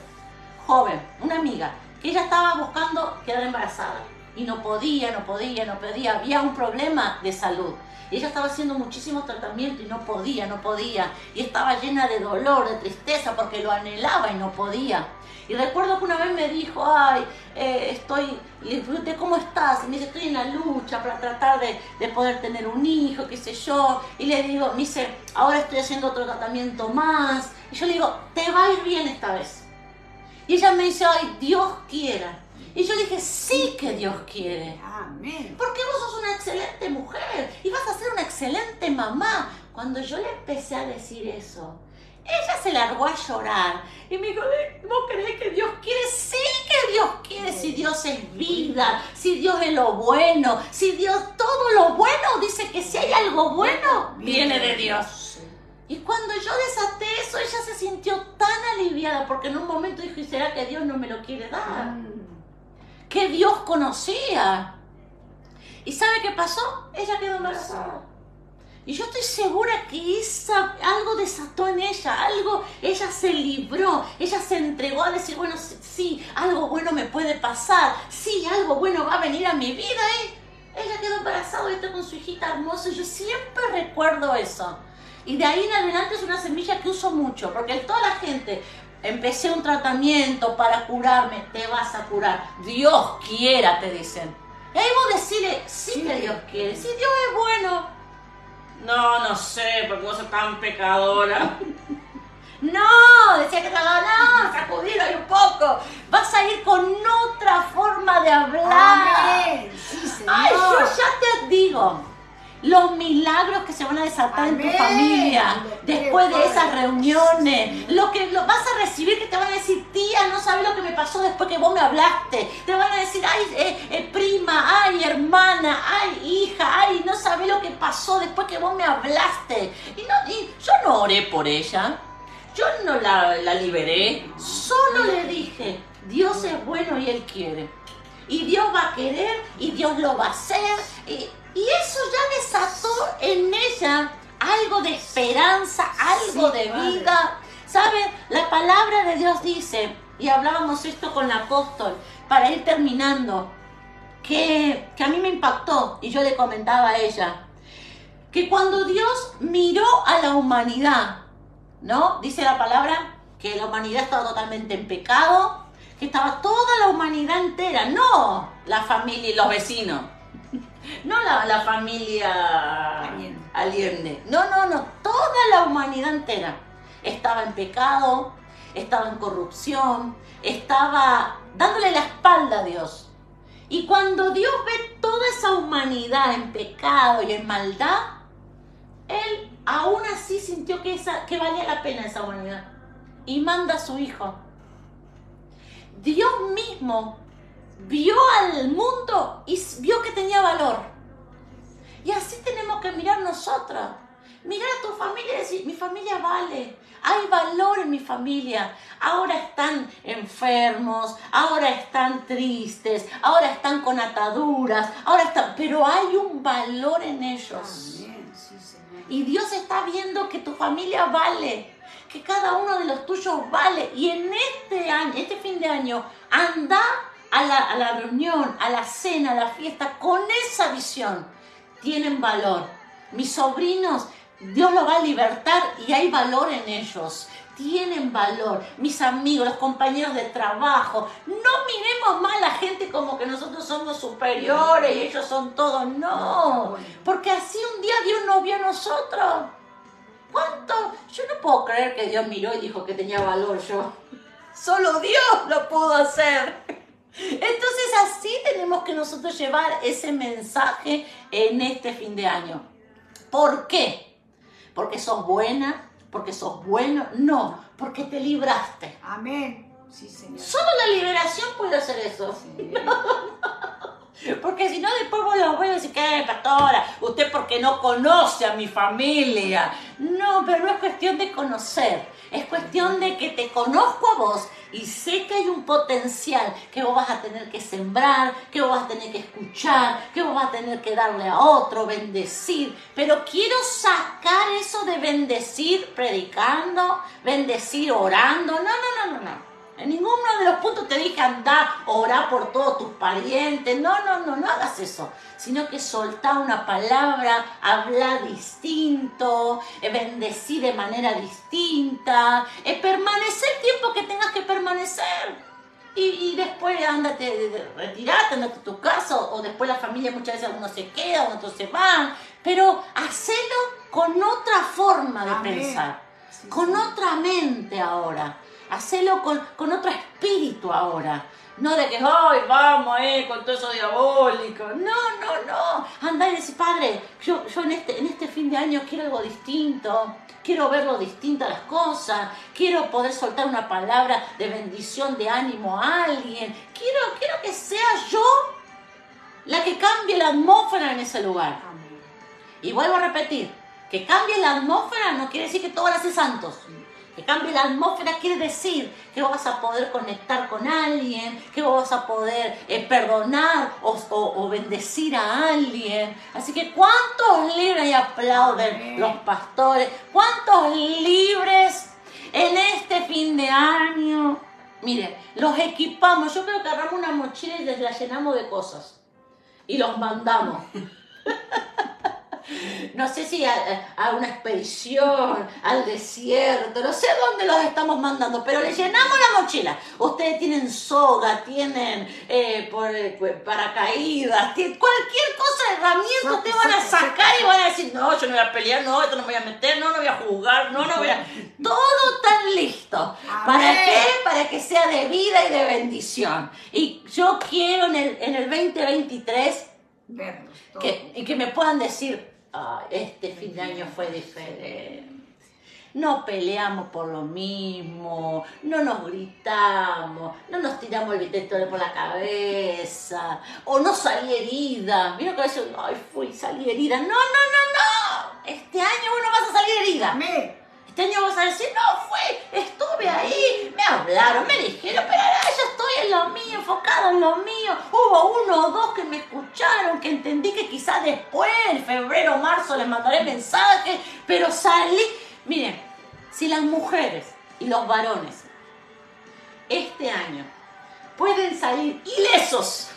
joven, una amiga, que ella estaba buscando quedar embarazada. Y no podía, no podía, no podía. Había un problema de salud. Y ella estaba haciendo muchísimo tratamiento y no podía, no podía. Y estaba llena de dolor, de tristeza, porque lo anhelaba y no podía. Y recuerdo que una vez me dijo, ay, eh, estoy, le pregunté, ¿cómo estás? Y me dice, estoy en la lucha para tratar de, de, poder tener un hijo, qué sé yo. Y le digo, me dice, ahora estoy haciendo otro tratamiento más. Y yo le digo, te va a ir bien esta vez. Y ella me dice, ay, Dios quiera. Y yo dije, sí que Dios quiere. Amén. Porque vos sos una excelente mujer y vas a ser una excelente mamá. Cuando yo le empecé a decir eso, ella se largó a llorar y me dijo, ¿vos crees que Dios quiere? Sí que Dios quiere, si Dios es vida, si Dios es lo bueno, si Dios todo lo bueno, dice que si hay algo bueno, viene de Dios. Y cuando yo desaté eso, ella se sintió tan aliviada porque en un momento dijo, ¿y será que Dios no me lo quiere dar? Que Dios conocía. ¿Y sabe qué pasó? Ella quedó embarazada. Y yo estoy segura que esa, algo desató en ella, algo, ella se libró, ella se entregó a decir, bueno, sí, algo bueno me puede pasar, sí, algo bueno va a venir a mi vida. ¿eh? Ella quedó embarazada y está con su hijita hermosa. Yo siempre recuerdo eso. Y de ahí en adelante es una semilla que uso mucho, porque toda la gente, empecé un tratamiento para curarme, te vas a curar. Dios quiera, te dicen. Y ahí vos decirle, sí que Dios quiere, si Dios es bueno, no, no sé, porque vos sos tan pecadora. [laughs] No, decía que estaba, no, sacudir ahí un poco. Vas a ir con otra forma de hablar. Amén. Sí, Señor. Ay, yo ya te digo, los milagros que se van a desatar en tu familia después de esas reuniones, lo que lo vas a recibir que te van a decir, tía, no sabes lo que me pasó después que vos me hablaste. Te van a decir, ay, eh, eh, prima, ay, hermana, ay, hija, ay, no sabes lo que pasó después que vos me hablaste. Y, no, y yo no oré por ella, yo no la, la liberé, solo le dije, Dios es bueno y Él quiere. Y Dios va a querer y Dios lo va a hacer. Y, y eso ya desató en ella algo de esperanza, algo Sí, de Padre. vida. ¿Saben? La palabra de Dios dice, y hablábamos esto con la apóstol, para ir terminando, que, que a mí me impactó y yo le comentaba a ella, que cuando Dios miró a la humanidad, ¿no? Dice la palabra que la humanidad estaba totalmente en pecado, que estaba toda la humanidad entera, no la familia y los vecinos, no la, la familia Allende. Allende, no, no, no, toda la humanidad entera estaba en pecado, estaba en corrupción, estaba dándole la espalda a Dios. Y cuando Dios ve toda esa humanidad en pecado y en maldad, Él aún así sintió que, esa, que valía la pena esa humanidad. Y manda a su hijo. Dios mismo vio al mundo y vio que tenía valor. Y así tenemos que mirar nosotras. Mirar a tu familia y decir, mi familia vale, hay valor en mi familia. Ahora están enfermos, ahora están tristes, ahora están con ataduras, ahora están, pero hay un valor en ellos. Amén. Sí, Señor. Y Dios está viendo que tu familia vale, que cada uno de los tuyos vale. Y en este año, este fin de año, anda a la, reunión, a la cena, a la fiesta con esa visión. Tienen valor. Mis sobrinos, Dios los va a libertar y hay valor en ellos. Tienen valor. Mis amigos, los compañeros de trabajo. No miremos más a la gente como que nosotros somos superiores y ellos son todos. No. Porque así un día Dios nos vio a nosotros. ¿Cuánto? Yo no puedo creer que Dios miró y dijo que tenía valor yo. Solo Dios lo pudo hacer. Entonces así tenemos que nosotros llevar ese mensaje en este fin de año. ¿Por qué? Porque sos buena, porque sos bueno, no, porque te libraste. Amén. Sí, Señor. Solo la liberación puede hacer eso. [laughs] Porque si no, después vos los voy a decir, ¿qué, pastora? Usted porque no conoce a mi familia. No, pero no es cuestión de conocer. Es cuestión de que te conozco a vos y sé que hay un potencial que vos vas a tener que sembrar, que vos vas a tener que escuchar, que vos vas a tener que darle a otro, bendecir. Pero quiero sacar eso de bendecir predicando, bendecir orando. No, no, no, no, no. En ninguno de los puntos te dije anda, orar por todos tus parientes. No, no, no, no hagas eso. Sino que soltá una palabra, habla distinto, eh, bendecir de manera distinta, eh, permanecer el tiempo que tengas que permanecer. Y, y después andate, retirate, andate a tu casa, o, después la familia muchas veces algunos se quedan, otros se van. Pero hacelo con otra forma de pensar, con otra mente ahora. Hacelo con, con otro espíritu ahora. No de que, ay, vamos, eh, con todo eso diabólico. No, no, no. Anda y decir, padre, yo, yo en, este, en este fin de año quiero algo distinto. Quiero verlo distinto a las cosas. Quiero poder soltar una palabra de bendición, de ánimo a alguien. Quiero, quiero que sea yo la que cambie la atmósfera en ese lugar. Y vuelvo a repetir, que cambie la atmósfera no quiere decir que todos las santos. Que cambie la atmósfera quiere decir que vos vas a poder conectar con alguien, que vos vas a poder eh, perdonar o, bendecir a alguien. Así que ¿cuántos libres y aplauden los pastores? ¿Cuántos libres en este fin de año? Miren, los equipamos. Yo creo que agarramos una mochila y les la llenamos de cosas. Y los mandamos. [laughs] [laughs] no sé si a, una expedición, al desierto, no sé dónde los estamos mandando, pero le llenamos la mochila. Ustedes tienen soga, tienen eh, por, eh, paracaídas, tienen cualquier cosa, herramienta, ustedes van a sacar y van a decir, no, yo no voy a pelear, no, esto no me voy a meter, no, no voy a jugar, no, no voy a... [laughs] Todo tan listo. ¿Para qué? Para que sea de vida y de bendición. Y yo quiero en el, en el 2023 que, y que me puedan decir, este fin de año fue diferente. No peleamos por lo mismo, no nos gritamos, no nos tiramos el vitete por la cabeza, o no salí herida. Mira que a veces, ay, fui, salí herida. No, no, no, no. Este año uno vas a salir herida. Este año vas a decir, no fue, estuve ahí, me hablaron, me dijeron, pero ahora yo estoy en lo mío, enfocado en lo mío. Hubo uno o dos que me escucharon, que entendí que quizás después, en febrero o marzo, les mandaré mensajes, pero salí. Miren, si las mujeres y los varones este año pueden salir ilesos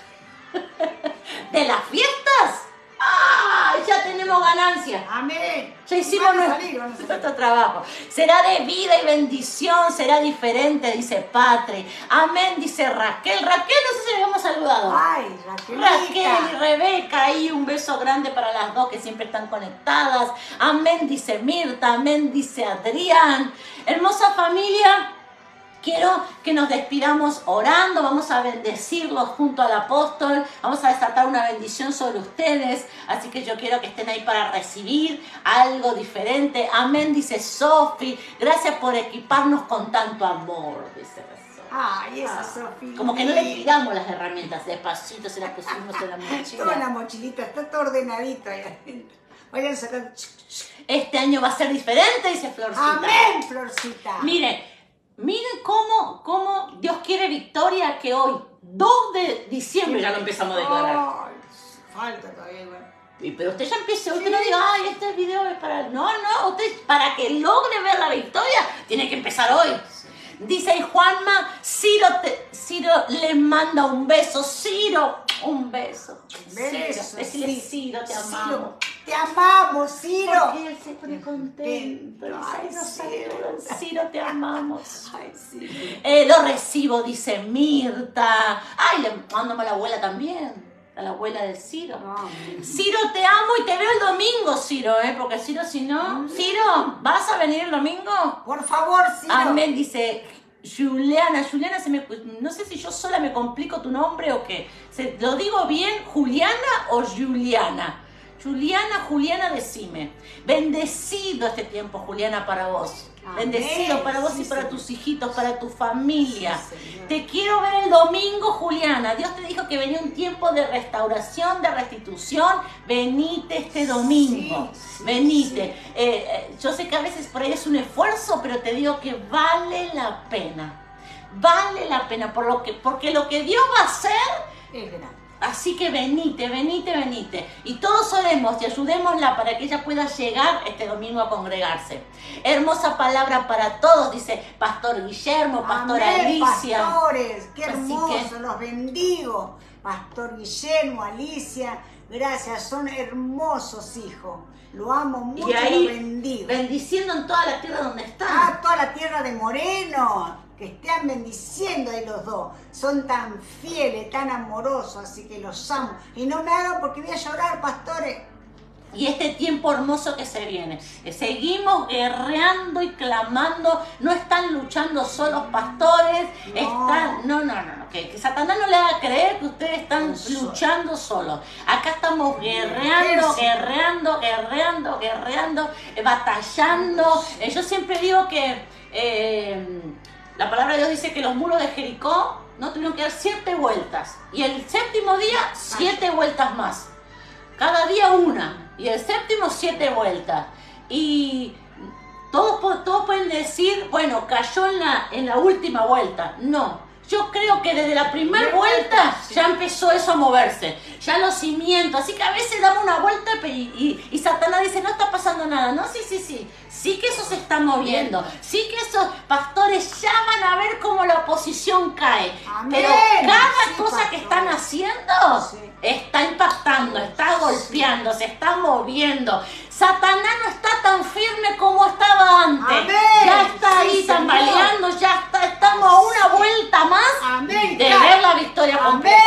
[laughs] de las fiestas, ¡Ah! Ya tenemos ganancia. Amén. Ya hicimos nuestro, trabajo. Será de vida y bendición, será diferente, dice Patri. Amén, dice Raquel. Raquel, no sé si le hemos saludado. Ay, Raquel. Raquel y Rebeca, y un beso grande para las dos que siempre están conectadas. Amén, dice Mirta. Amén, dice Adrián. Hermosa familia. Quiero que nos despidamos orando, vamos a bendecirlos junto al apóstol, vamos a desatar una bendición sobre ustedes, así que yo quiero que estén ahí para recibir algo diferente. Amén, dice Sofi, gracias por equiparnos con tanto amor, dice Ay, esa ah, Sofi. Como que no le tiramos las herramientas, despacito se las pusimos en la [laughs] mochila. Toda la mochilita, está todo ordenadito ahí Vayan sacando. Este año va a ser diferente, dice Florcita. Amén, Florcita. Mire, Miren cómo, cómo Dios quiere victoria que hoy, 2 de diciembre, ya lo empezamos a declarar. falta todavía, Y, pero usted ya empiece, usted no diga, ay, este video es para... No, no, usted para que logre ver la victoria, tiene que empezar hoy. Dice Juanma, Ciro, te, Ciro le manda un beso. Ciro, un beso. Beso. Decirle, Ciro, te amamos. Te amamos, Ciro. Porque él se pone contento. Ay, Ciro. Ciro, te amamos. Ay, sí. Eh, lo recibo, dice Mirta. Ay, le mando a la abuela también. la abuela del Ciro. No, Ciro, te amo y te veo el domingo, Ciro, ¿eh? Porque Ciro, si no... Ciro, ¿vas a venir el domingo? Por favor, Ciro. Amén, dice Juliana. Juliana, se me, no sé si yo sola me complico tu nombre o qué. ¿Lo digo bien, Juliana o Juliana? Juliana, Juliana, decime. Bendecido este tiempo, Juliana, para vos. Amén. Bendecido para vos Sí, y para Señor. tus hijitos, para tu familia. Sí. Te quiero ver el domingo, Juliana. Dios te dijo que venía un tiempo de restauración, de restitución. Venite este domingo. Sí, Venite. Eh, eh, yo sé que a veces por ahí es un esfuerzo, pero te digo que vale la pena. Vale la pena por lo que, porque lo que Dios va a hacer Es grande. Así que venite, venite, venite. Y todos oremos y ayudémosla para que ella pueda llegar este domingo a congregarse. Hermosa palabra para todos, dice Pastor Guillermo, Pastor Amén, Alicia. pastores, qué hermoso, que- los bendigo. Pastor Guillermo, Alicia, gracias, son hermosos hijos. Lo amo mucho, Y ahí, lo bendigo. bendiciendo en toda la tierra donde están. Ah, toda la tierra de Moreno, que estén bendiciendo ahí los dos. Son tan fieles, tan amorosos, así que los amo. Y no me hagan porque voy a llorar, pastores. Y este tiempo hermoso que se viene. Seguimos guerreando y clamando. No están luchando solos pastores. No. Están. No, no, no. no, Que, que Satanás no le haga creer que ustedes están luchando solos. Acá estamos guerreando, guerreando, guerreando, guerreando, eh, batallando. Eh, yo siempre digo que eh, la palabra de Dios dice que los muros de Jericó no tuvieron que dar siete vueltas. Y el séptimo día, siete vueltas más. Cada día una. Y el séptimo siete vueltas. Y todos, todos pueden decir, bueno, cayó en la, en la última vuelta. No. Yo creo que desde la primera vuelta sí. ya empezó eso a moverse. Ya los cimientos. Así que a veces damos una vuelta y, y- y Satanás dice, no está pasando nada. No, sí, sí, sí. Sí que eso se está moviendo. Sí que esos pastores ya van a ver cómo la oposición cae. Amén. Pero cada Sí, cosa que están haciendo Sí. está impactando, está golpeando, se está moviendo. Satanás no está tan firme como estaba antes. Amén. Ya está ahí tambaleando, ya está, estamos a una vuelta más Amén. de ver la victoria completa.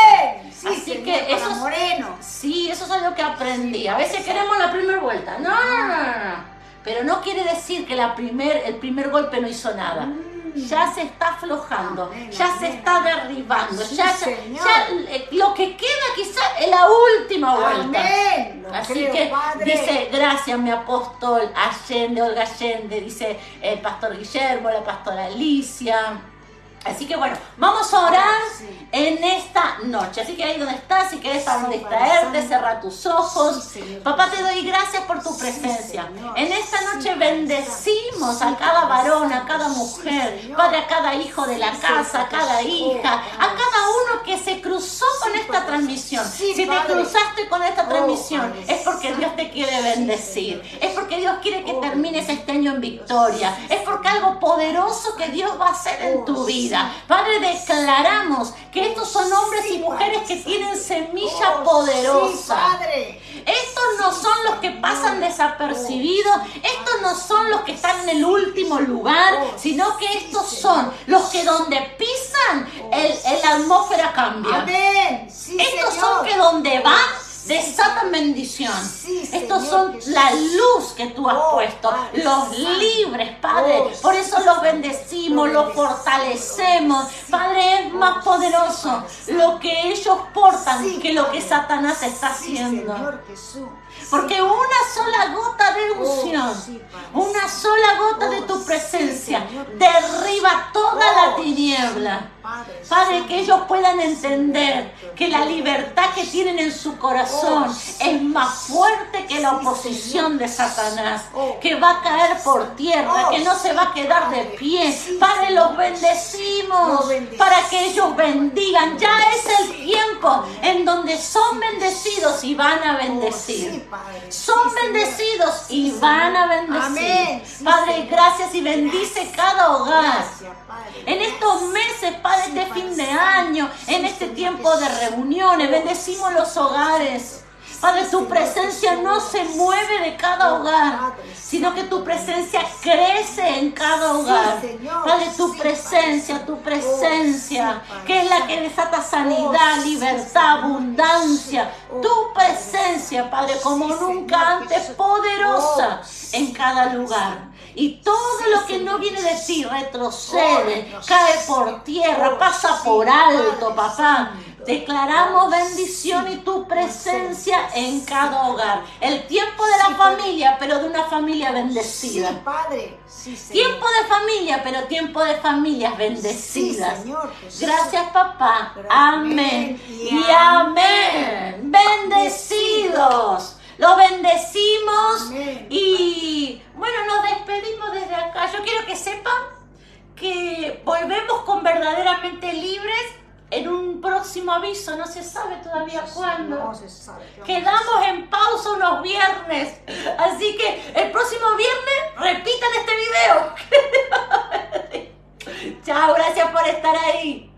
Sí, Así señor, que eso es- Moreno. Sí, eso es algo que aprendí. A veces queremos la primera vuelta. No, no, no, no, no. Pero no quiere decir que la primer, el primer golpe no hizo nada. Ya se está aflojando, Amén, ya se está derribando, Sí, ya, ya- eh, lo que queda quizás es la última vuelta. Amén. Así creo, que Padre. dice, gracias mi apóstol Allende, Olga Allende, dice el pastor Guillermo, la pastora Alicia. Así que bueno, vamos a orar Sí. en esta noche. Así que ahí donde estás, si quieres Sí, distraerte, Padre Santo. cerra tus ojos. Sí, Papá, te doy gracias por tu presencia. En esta noche bendecimos a cada varón, a cada mujer. Padre, a cada hijo de la casa, a cada hija, a cada uno que se cruzó con esta transmisión. Si te cruzaste con esta Oh, transmisión, es porque Dios te quiere bendecir. Es porque Dios quiere que Oh, termines este año en victoria. Es porque algo poderoso que Dios va a hacer en Oh, tu sí. Vida. Padre, declaramos que estos son hombres y mujeres que tienen semilla Oh, poderosa. Sí, Padre. Estos no son los que pasan desapercibidos, estos no son los que están en el último lugar, sino que estos son los que donde pisan, el, atmósfera cambia. Estos son que donde van desatan bendición. Sí, Estos son Jesús. la luz que tú has Oh, puesto, Padre los libres, Padre. Oh, Por eso los bendecimos, Lo los fortalecemos. sí. Padre, es más Oh, sí, poderoso lo que ellos portan Sí, que lo que. Satanás está haciendo. Señor Jesús. Porque una sola gota de unción, Oh, sí, Padre. una sola gota de Oh, tu presencia derriba toda la Oh, tiniebla. sí, Padre que ellos puedan entender que la libertad que tienen en su corazón es más fuerte que la oposición de Satanás, que va a caer por tierra, que no se va a quedar de pie. Padre, los bendecimos para que ellos bendigan. Ya es el tiempo en donde son bendecidos y van a bendecir. Sí, Padre. Son Sí, bendecidos y van a bendecir. Amén. Padre, Señor. gracias y bendice cada hogar. Gracias, Padre. En estos meses, Padre, este fin de año, en este tiempo de reuniones, bendecimos los hogares. Padre, tu presencia no se mueve de cada hogar, sino que tu presencia crece en cada hogar. Padre, tu presencia, tu presencia, que es la que desata sanidad, libertad, abundancia. Tu presencia, Padre, como nunca antes, poderosa en cada lugar. Y todo lo que no viene de ti retrocede, cae por tierra, pasa por alto, papá. Declaramos bendición y tu presencia en cada hogar. El tiempo de la familia, pero de una familia bendecida. Sí, Padre. tiempo de familia, pero tiempo de familias bendecidas. Gracias, papá. amén. Y amén. Bendecidos. Lo bendecimos y bueno, nos despedimos desde acá. Yo quiero que sepan que volvemos con verdaderamente libres en un próximo aviso, no se sabe todavía cuándo. No se sabe. Quedamos en pausa unos viernes, así que el próximo viernes repitan este video. [laughs] Chao, gracias por estar ahí.